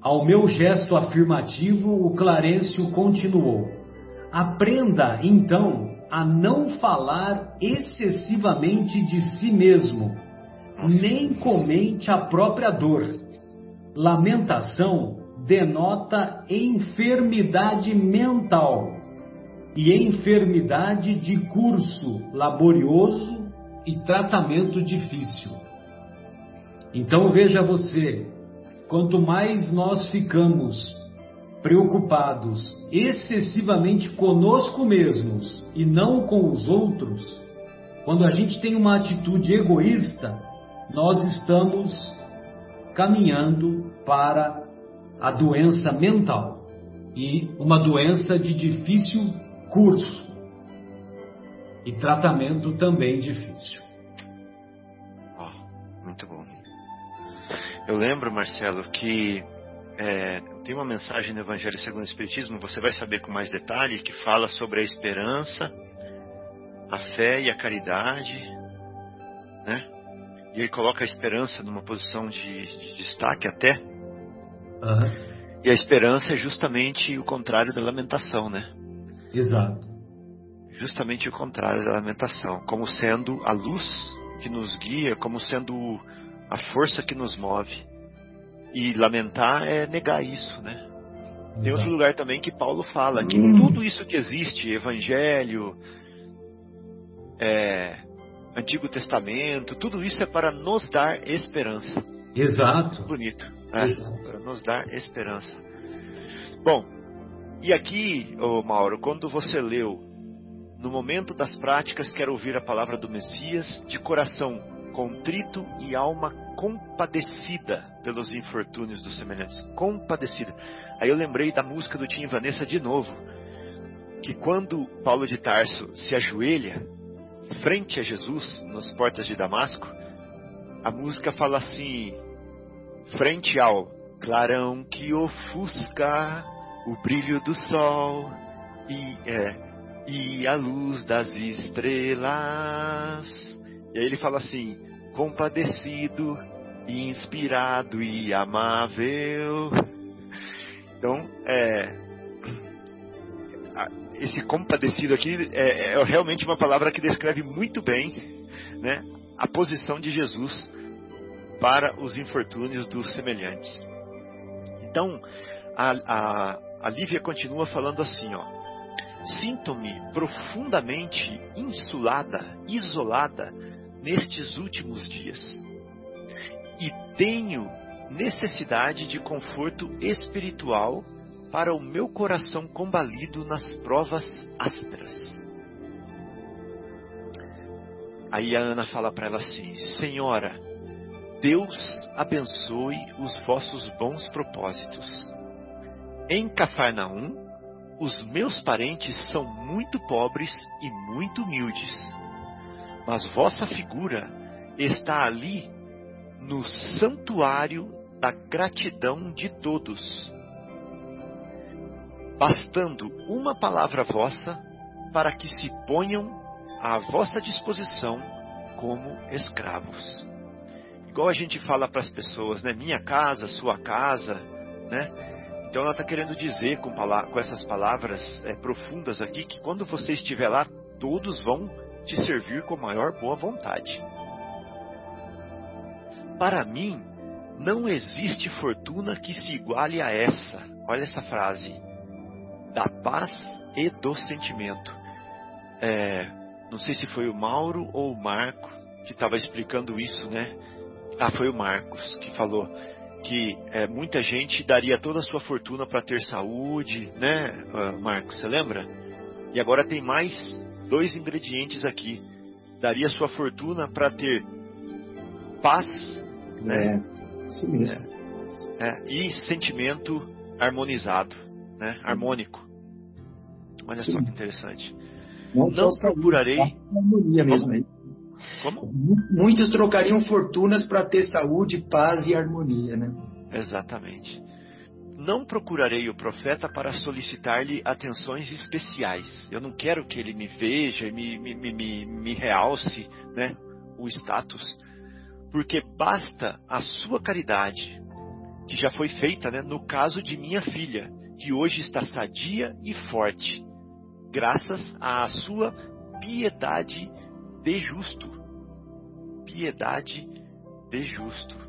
Ao meu gesto afirmativo, o Clarencio continuou: Aprenda então a não falar excessivamente de si mesmo, nem comente a própria dor. Lamentação denota enfermidade mental e enfermidade de curso laborioso e tratamento difícil. Então veja você, quanto mais nós ficamos preocupados excessivamente conosco mesmos e não com os outros, quando a gente tem uma atitude egoísta, nós estamos caminhando para a doença mental e uma doença de difícil curso e tratamento também difícil. Oh, muito bom. Eu lembro, Marcelo, que é, tem uma mensagem no Evangelho segundo o Espiritismo, você vai saber com mais detalhe, que fala sobre a esperança, a fé e a caridade, né? E ele coloca a esperança numa posição de, de destaque até. Uhum. E a esperança é justamente o contrário da lamentação, né? Exato. Justamente o contrário da lamentação, como sendo a luz que nos guia, como sendo a força que nos move. E lamentar é negar isso, né? Exato. Tem outro lugar também que Paulo fala que hum. tudo isso que existe, Evangelho, é, Antigo Testamento, tudo isso é para nos dar esperança. Exato. Bonito. É, Exato. Para nos dar esperança. Bom, e aqui, oh Mauro, quando você leu, no momento das práticas, quero ouvir a palavra do Messias, de coração contrito e alma compadecida pelos infortúnios dos semelhantes. Compadecida. Aí eu lembrei da música do Tim Vanessa de novo. Que quando Paulo de Tarso se ajoelha frente a Jesus nas portas de Damasco, a música fala assim: frente ao clarão que ofusca o brilho do sol e é e a luz das estrelas. E aí ele fala assim: compadecido, inspirado e amável. Então, é, esse compadecido aqui é, é, realmente uma palavra que descreve muito bem né, a posição de Jesus para os infortúnios dos semelhantes. Então, a, a, a Lívia continua falando assim, ó. Sinto-me profundamente insulada, isolada nestes últimos dias. E tenho necessidade de conforto espiritual para o meu coração combalido nas provas ásperas. Aí a Ana fala para ela assim: Senhora, Deus abençoe os vossos bons propósitos. Em Cafarnaum, os meus parentes são muito pobres e muito humildes mas vossa figura está ali no santuário da gratidão de todos, bastando uma palavra vossa para que se ponham à vossa disposição como escravos. Igual a gente fala para as pessoas, né? Minha casa, sua casa, né? Então ela está querendo dizer com, com essas palavras é, profundas aqui que quando você estiver lá, todos vão te servir com maior boa vontade. Para mim, não existe fortuna que se iguale a essa. Olha essa frase. Da paz e do sentimento. É, não sei se foi o Mauro ou o Marco que estava explicando isso, né? Ah, foi o Marcos que falou que é, muita gente daria toda a sua fortuna para ter saúde, né, Marcos? Você lembra? E agora tem mais dois ingredientes aqui. Daria sua fortuna para ter paz, né? É, isso mesmo. É, é, e sentimento harmonizado, né? Harmônico. Olha Sim. só que interessante. Não, Não procurarei. Harmonia mesmo aí. Como? Muitos trocariam fortunas para ter saúde, paz e harmonia, né? Exatamente. Não procurarei o profeta para solicitar-lhe atenções especiais. Eu não quero que ele me veja e me, me, me, me realce né, o status, porque basta a sua caridade, que já foi feita né, no caso de minha filha, que hoje está sadia e forte, graças à sua piedade de justo. Piedade de justo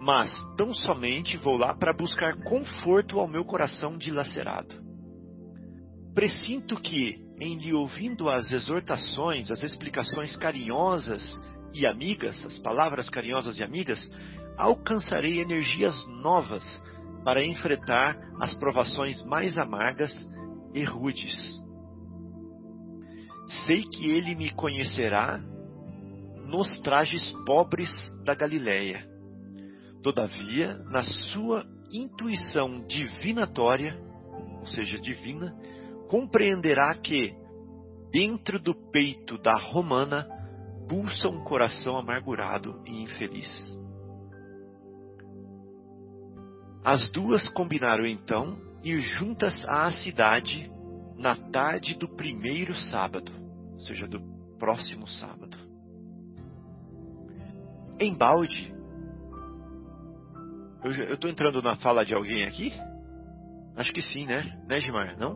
mas tão somente vou lá para buscar conforto ao meu coração dilacerado. Presinto que, em lhe ouvindo as exortações, as explicações carinhosas e amigas, as palavras carinhosas e amigas, alcançarei energias novas para enfrentar as provações mais amargas e rudes. Sei que ele me conhecerá nos trajes pobres da Galiléia Todavia, na sua intuição divinatória, ou seja, divina, compreenderá que, dentro do peito da romana, pulsa um coração amargurado e infeliz. As duas combinaram então ir juntas à cidade na tarde do primeiro sábado, ou seja, do próximo sábado. Em balde, eu estou entrando na fala de alguém aqui? Acho que sim, né? Né, Gimar? Não?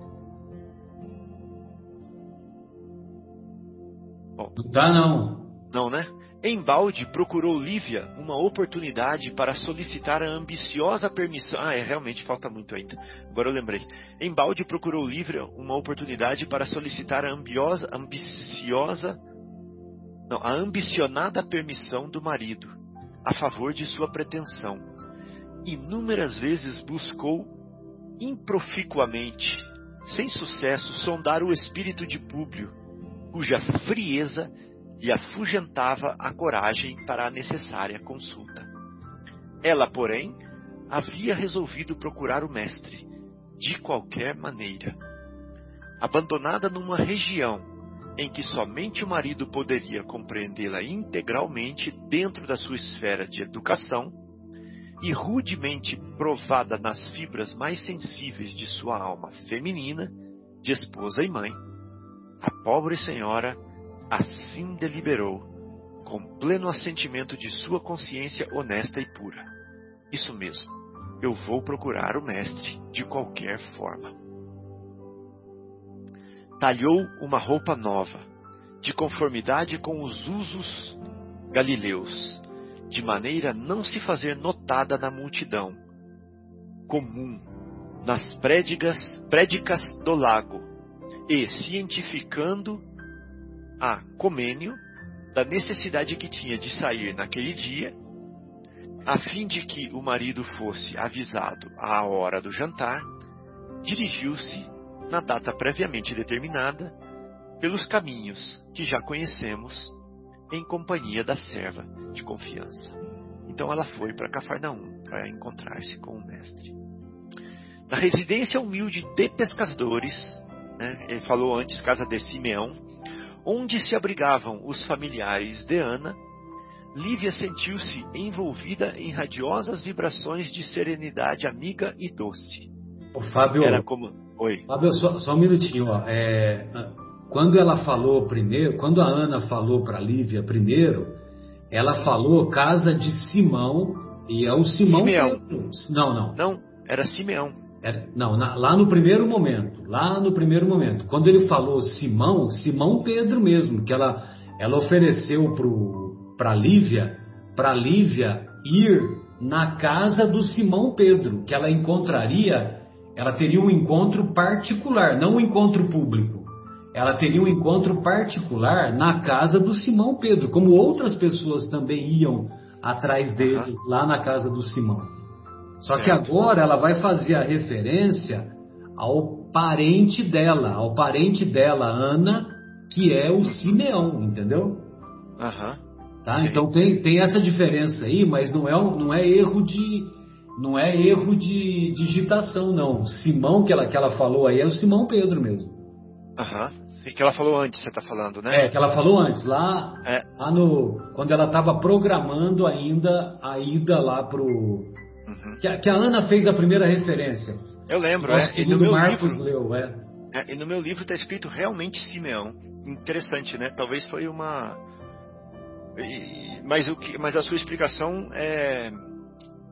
Bom, não tá, não. Não, né? Embalde procurou Lívia uma oportunidade para solicitar a ambiciosa permissão. Ah, é, realmente falta muito ainda. Agora eu lembrei. Embalde procurou Lívia uma oportunidade para solicitar a ambiosa, ambiciosa. Não, a ambicionada permissão do marido a favor de sua pretensão inúmeras vezes buscou improficuamente, sem sucesso, sondar o espírito de Públio, cuja frieza lhe afugentava a coragem para a necessária consulta. Ela, porém, havia resolvido procurar o mestre, de qualquer maneira. Abandonada numa região em que somente o marido poderia compreendê-la integralmente dentro da sua esfera de educação, e rudemente provada nas fibras mais sensíveis de sua alma feminina, de esposa e mãe, a pobre senhora assim deliberou, com pleno assentimento de sua consciência honesta e pura. Isso mesmo, eu vou procurar o mestre de qualquer forma. Talhou uma roupa nova, de conformidade com os usos galileus, de maneira a não se fazer notada na multidão comum, nas prédicas, prédicas do lago, e cientificando a Comênio da necessidade que tinha de sair naquele dia, a fim de que o marido fosse avisado à hora do jantar, dirigiu-se, na data previamente determinada, pelos caminhos que já conhecemos em companhia da serva de confiança. Então ela foi para Cafarnaum para encontrar-se com o mestre. Na residência humilde de pescadores, né, ele falou antes, casa de Simeão, onde se abrigavam os familiares de Ana, Lívia sentiu-se envolvida em radiosas vibrações de serenidade amiga e doce. O Fábio, Era como... Oi. Fábio, só, só um minutinho. Ó. É, quando ela falou primeiro, quando a Ana falou para Lívia primeiro, ela falou casa de Simão e é o Simão Simeão. Pedro. Não, não. Não, era Simeão. Era, não, na, lá no primeiro momento, lá no primeiro momento, quando ele falou Simão, Simão Pedro mesmo, que ela, ela ofereceu para Lívia, para Lívia ir na casa do Simão Pedro, que ela encontraria, ela teria um encontro particular, não um encontro público ela teria um encontro particular na casa do Simão Pedro, como outras pessoas também iam atrás dele uhum. lá na casa do Simão. Só que agora ela vai fazer a referência ao parente dela, ao parente dela, Ana, que é o Simeão, entendeu? Uhum. Tá? Então tem, tem essa diferença aí, mas não é, não é erro de não é erro de digitação, não. Simão que ela, que ela falou aí é o Simão Pedro mesmo. Aham. E que ela falou antes, você está falando, né? É, que ela falou antes, lá, é. lá no. Quando ela estava programando ainda a ida lá pro, uhum. que, a, que, a, Ana fez a primeira referência. Eu lembro, é. E no meu Marcos livro, leu, é. é. E no meu livro está escrito realmente Simeão. Interessante, né? Talvez foi uma. E, mas, o que, mas a sua explicação é,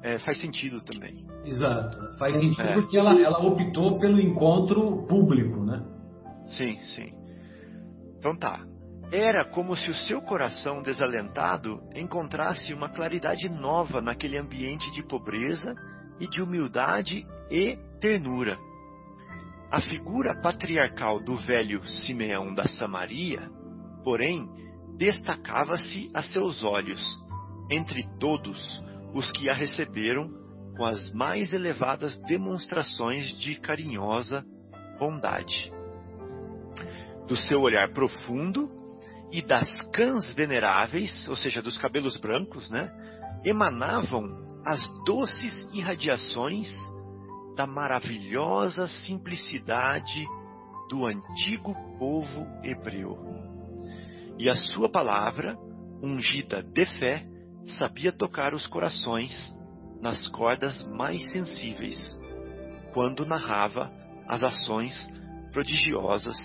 é, faz sentido também. Exato. Faz sentido é. porque ela, ela optou pelo encontro público, né? Sim, sim. Então tá. Era como se o seu coração desalentado encontrasse uma claridade nova naquele ambiente de pobreza e de humildade e ternura. A figura patriarcal do velho Simeão da Samaria, porém, destacava-se a seus olhos, entre todos os que a receberam com as mais elevadas demonstrações de carinhosa bondade. Do seu olhar profundo e das cãs veneráveis, ou seja, dos cabelos brancos, né, emanavam as doces irradiações da maravilhosa simplicidade do antigo povo hebreu. E a sua palavra, ungida de fé, sabia tocar os corações nas cordas mais sensíveis, quando narrava as ações prodigiosas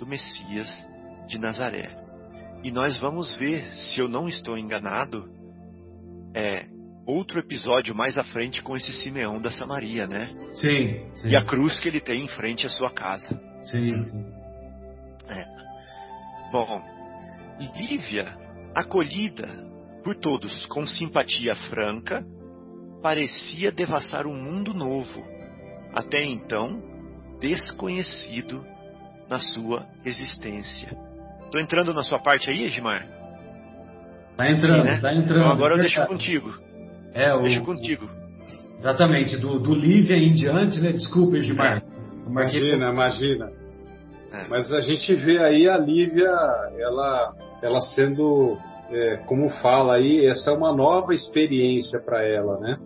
do Messias de Nazaré. E nós vamos ver, se eu não estou enganado, é outro episódio mais à frente com esse Simeão da Samaria, né? Sim. sim. E a cruz que ele tem em frente à sua casa. Sim, sim. É. Bom, Lívia, acolhida por todos com simpatia franca, parecia devassar um mundo novo, até então desconhecido na sua existência. Estou entrando na sua parte aí, Edmar? Tá entrando, Sim, né? tá entrando. Então agora eu deixo contigo. É, o, deixo contigo. Exatamente, do, do Lívia em diante, né? Desculpa, Edmar. É. Imagina, imagina. É. Mas a gente vê aí a Lívia, ela, ela sendo, é, como fala aí, essa é uma nova experiência para ela, né?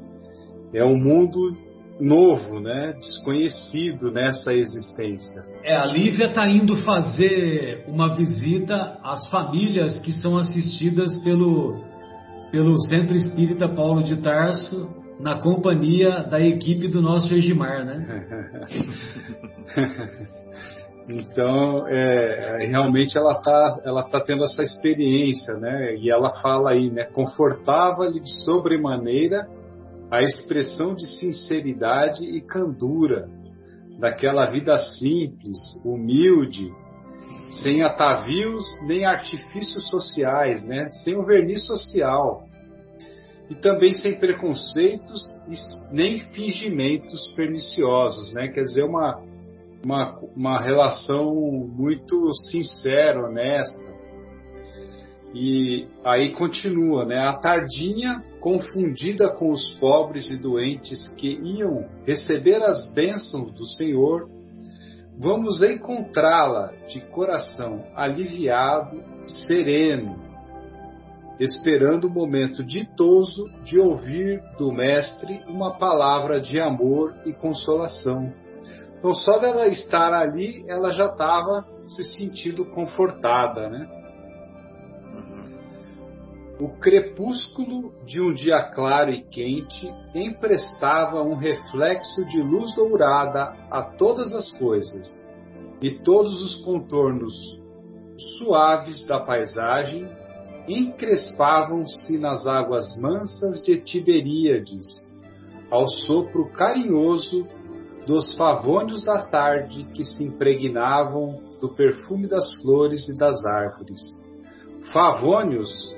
É um mundo novo, né? desconhecido nessa existência. É, a Lívia está indo fazer uma visita às famílias que são assistidas pelo, pelo Centro Espírita Paulo de Tarso, na companhia da equipe do nosso Egimar, né? então, é, realmente ela está ela tá tendo essa experiência, né? E ela fala aí, né? Confortava-lhe de sobremaneira a expressão de sinceridade e candura daquela vida simples, humilde, sem atavios nem artifícios sociais, né? sem o verniz social. E também sem preconceitos e nem fingimentos perniciosos, né? Quer dizer, uma, uma, uma relação muito sincera, honesta. E aí continua, né? A tardinha confundida com os pobres e doentes que iam receber as bênçãos do Senhor, vamos encontrá-la de coração aliviado, sereno, esperando o momento ditoso de ouvir do Mestre uma palavra de amor e consolação. Então, só dela estar ali, ela já estava se sentindo confortada, né? O crepúsculo de um dia claro e quente emprestava um reflexo de luz dourada a todas as coisas, e todos os contornos suaves da paisagem encrespavam-se nas águas mansas de Tiberíades, ao sopro carinhoso dos favônios da tarde que se impregnavam do perfume das flores e das árvores. Favônios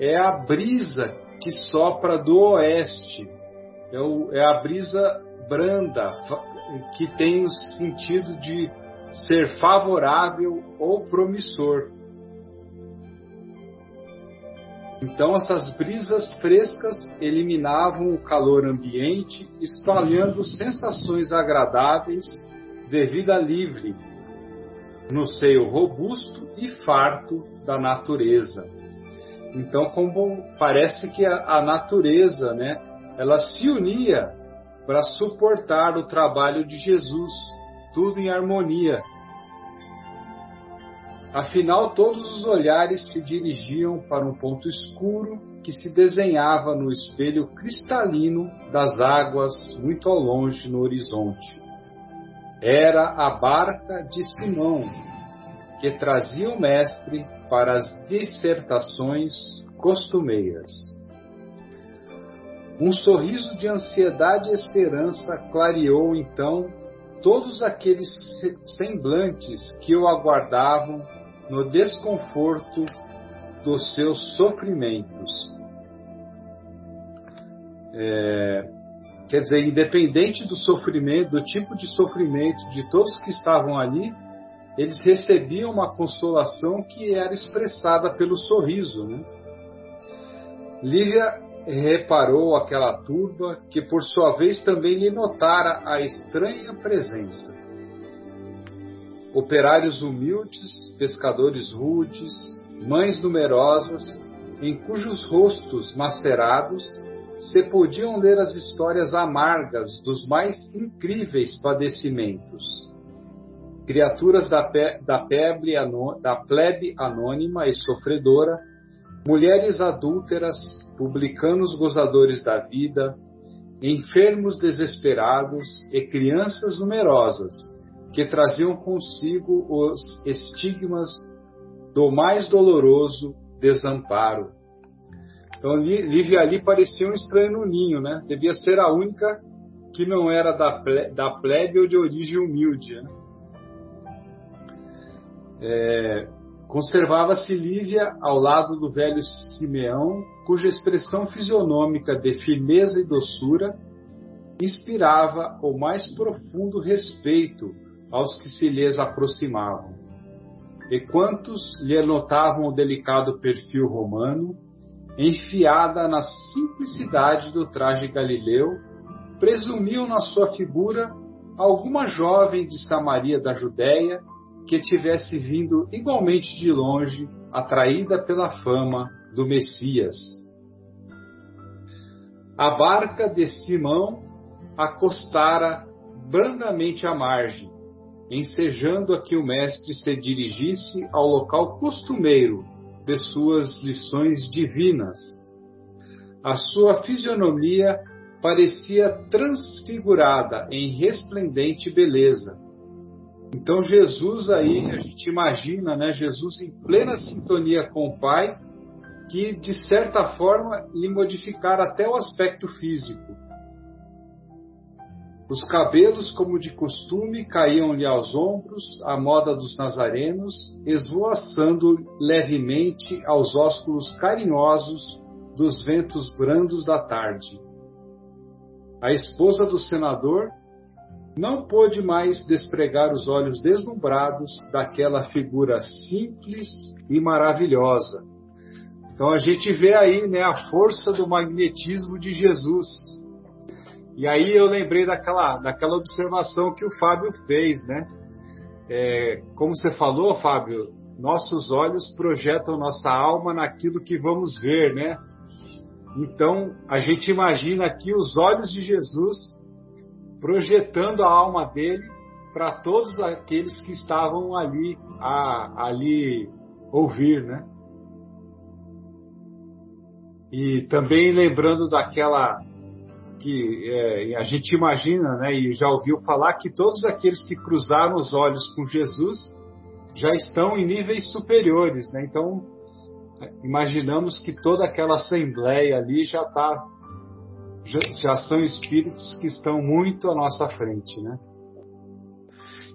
é a brisa que sopra do oeste, é, o, é a brisa branda, que tem o sentido de ser favorável ou promissor. Então, essas brisas frescas eliminavam o calor ambiente, espalhando sensações agradáveis de vida livre no seio robusto e farto da natureza. Então, como parece que a, a natureza, né, ela se unia para suportar o trabalho de Jesus, tudo em harmonia. Afinal, todos os olhares se dirigiam para um ponto escuro que se desenhava no espelho cristalino das águas muito ao longe no horizonte. Era a barca de Simão, que trazia o mestre para as dissertações costumeiras. Um sorriso de ansiedade e esperança clareou então todos aqueles semblantes que o aguardavam no desconforto dos seus sofrimentos. É, quer dizer, independente do sofrimento, do tipo de sofrimento de todos que estavam ali, eles recebiam uma consolação que era expressada pelo sorriso. Né? Lívia reparou aquela turba que, por sua vez, também lhe notara a estranha presença. Operários humildes, pescadores rudes, mães numerosas, em cujos rostos macerados se podiam ler as histórias amargas dos mais incríveis padecimentos. Criaturas da, pe da, da plebe anônima e sofredora, mulheres adúlteras, publicanos gozadores da vida, enfermos desesperados e crianças numerosas, que traziam consigo os estigmas do mais doloroso desamparo. Então, Lívia ali parecia um estranho no ninho, né? Devia ser a única que não era da, da plebe ou de origem humilde. Né? É, Conservava-se Lívia ao lado do velho Simeão, cuja expressão fisionômica de firmeza e doçura inspirava o mais profundo respeito aos que se lhes aproximavam. E quantos lhe notavam o delicado perfil romano, enfiada na simplicidade do traje galileu, presumiam na sua figura alguma jovem de Samaria da Judéia que tivesse vindo igualmente de longe, atraída pela fama do Messias. A barca de Simão acostara brandamente à margem, ensejando a que o mestre se dirigisse ao local costumeiro de suas lições divinas. A sua fisionomia parecia transfigurada em resplendente beleza então Jesus aí, a gente imagina, né, Jesus em plena sintonia com o Pai, que de certa forma lhe modificara até o aspecto físico. Os cabelos, como de costume, caíam-lhe aos ombros, à moda dos nazarenos, esvoaçando levemente aos ósculos carinhosos dos ventos brandos da tarde. A esposa do senador não pôde mais despregar os olhos deslumbrados daquela figura simples e maravilhosa. Então a gente vê aí né, a força do magnetismo de Jesus. E aí eu lembrei daquela, daquela observação que o Fábio fez, né? É, como você falou, Fábio, nossos olhos projetam nossa alma naquilo que vamos ver, né? Então a gente imagina aqui os olhos de Jesus projetando a alma dele para todos aqueles que estavam ali a ali ouvir, né? E também lembrando daquela que é, a gente imagina, né, e já ouviu falar que todos aqueles que cruzaram os olhos com Jesus já estão em níveis superiores, né? Então imaginamos que toda aquela assembleia ali já está já são espíritos que estão muito à nossa frente, né?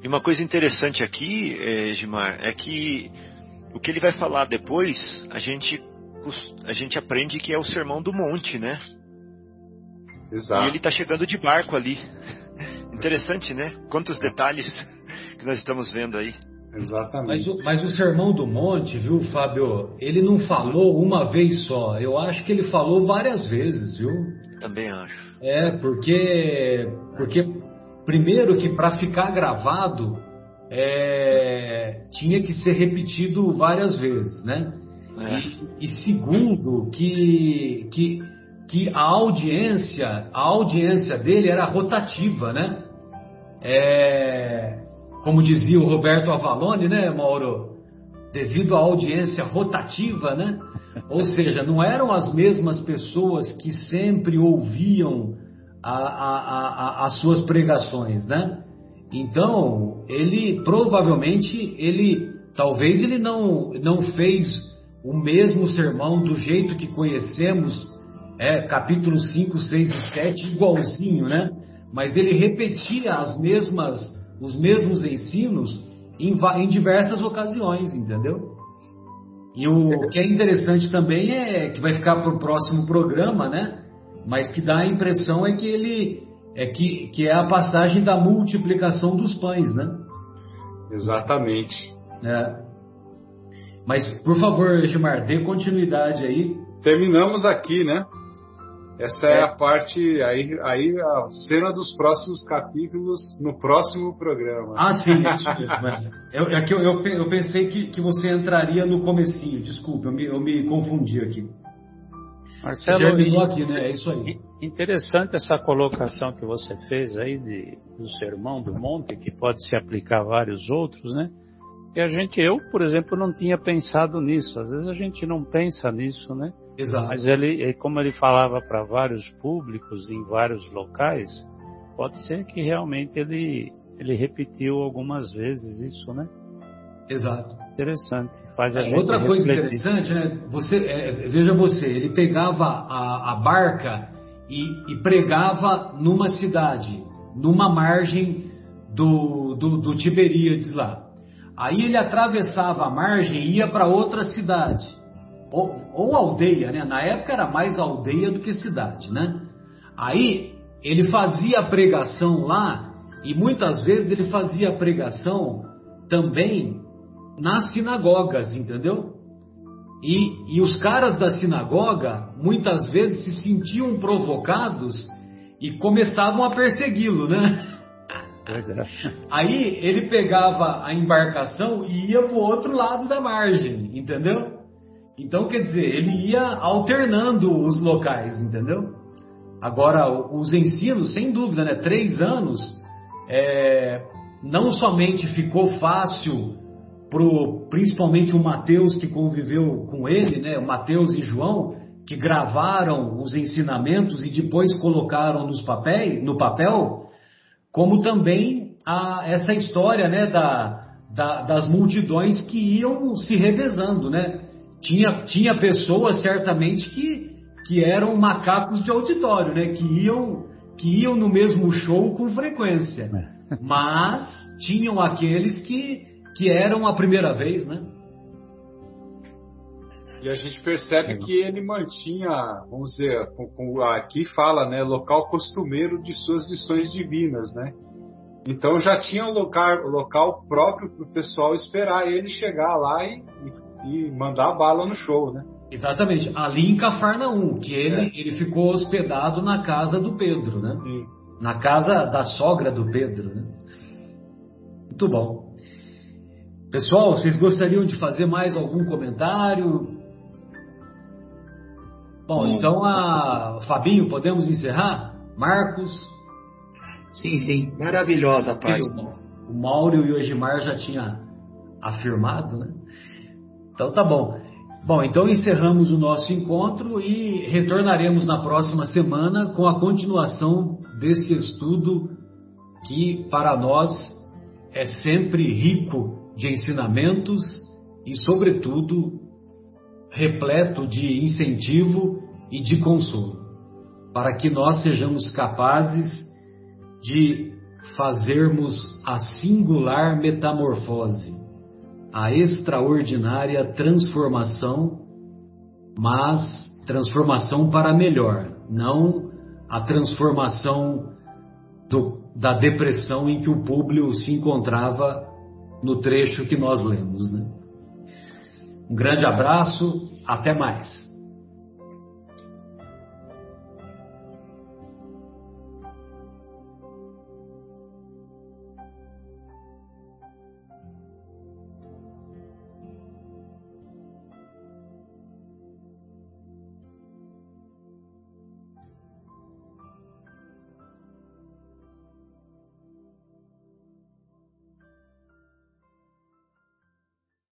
E uma coisa interessante aqui, eh, Gimar, é que o que ele vai falar depois, a gente, a gente aprende que é o Sermão do Monte, né? Exato. E ele está chegando de barco ali. Interessante, né? Quantos detalhes que nós estamos vendo aí. Exatamente. Mas o, mas o Sermão do Monte, viu, Fábio? Ele não falou uma vez só. Eu acho que ele falou várias vezes, viu? Também acho. É, porque, porque primeiro que para ficar gravado é, tinha que ser repetido várias vezes, né? É. E, e, segundo que, que, que a audiência, a audiência dele era rotativa, né? É, como dizia o Roberto Avalone, né, Mauro? devido à audiência rotativa, né? Ou seja, não eram as mesmas pessoas que sempre ouviam a, a, a, as suas pregações, né? Então, ele provavelmente, ele talvez ele não, não fez o mesmo sermão do jeito que conhecemos, é, capítulo 5, 6 e 7, igualzinho, né? Mas ele repetia as mesmas, os mesmos ensinos em, em diversas ocasiões, entendeu? E o que é interessante também é que vai ficar para o próximo programa, né? Mas que dá a impressão é que ele é que, que é a passagem da multiplicação dos pães, né? Exatamente. É. Mas, por favor, Gilmar, dê continuidade aí. Terminamos aqui, né? Essa é, é, a parte, aí, aí a cena dos próximos capítulos no próximo programa. Ah, sim, isso mesmo. Eu, é que eu, eu, eu, pensei que, que você entraria no comecinho, desculpa, eu me, eu me confundi aqui. Marcelo, terminou aqui, né? É isso aí. Interessante essa colocação que você fez aí de, do Sermão do Monte, que pode se aplicar a vários outros, né? E a gente, eu, por exemplo, não tinha pensado nisso. Às vezes a gente não pensa nisso, né? Exato. Mas ele, como ele falava para vários públicos em vários locais, pode ser que realmente ele, ele repetiu algumas vezes isso, né? Exato. Interessante. Faz a é, outra coisa interessante, né? Você, é, veja você, ele pegava a, a barca e, e, pregava numa cidade, numa margem do, do, do Tiberíades lá. Aí ele atravessava a margem e ia para outra cidade. Ou, ou, aldeia, né? Na época era mais aldeia do que cidade, né? Aí ele fazia a pregação lá e muitas vezes ele fazia a pregação também nas sinagogas, entendeu? E, e os caras da sinagoga muitas vezes se sentiam provocados e começavam a persegui-lo, né? Aí ele pegava a embarcação e ia para o outro lado da margem, entendeu? Então, quer dizer, ele ia alternando os locais, entendeu? Agora, os ensinos, sem dúvida, né? Três anos, é, não somente ficou fácil pro, principalmente o Mateus que conviveu com ele, né? O Mateus e João, que gravaram os ensinamentos e depois colocaram nos papéis, no papel, como também a, essa história né, da, da, das multidões que iam se revezando. Né? Tinha, tinha pessoas certamente que, que eram macacos de auditório, né? que, iam, que iam no mesmo show com frequência. É. Mas tinham aqueles que, que eram a primeira vez, né? E a gente percebe que ele mantinha, vamos dizer, com, com, aqui fala, né, local costumeiro de suas lições divinas, né? Então já tinha um local, local próprio para o pessoal esperar ele chegar lá e, e, e, mandar bala no show, né? Exatamente, ali em Cafarnaum, que ele, é. ele ficou hospedado na casa do Pedro, né? Sim. Na casa da sogra do Pedro, né? Muito bom. Pessoal, vocês gostariam de fazer mais algum comentário? Bom, então a Fabinho, podemos encerrar? Marcos? Sim, sim, maravilhosa pai. O Mauro e o Egimar já tinha afirmado, né? Então tá bom. Bom, então encerramos o nosso encontro e retornaremos na próxima semana com a continuação desse estudo que para nós é sempre rico de ensinamentos e, sobretudo, repleto de incentivo e de consolo, para que nós sejamos capazes de fazermos a singular metamorfose, a extraordinária transformação, mas transformação para melhor, não a transformação do, da depressão em que o Públio se encontrava no trecho que nós lemos. Né? Um grande abraço, até mais.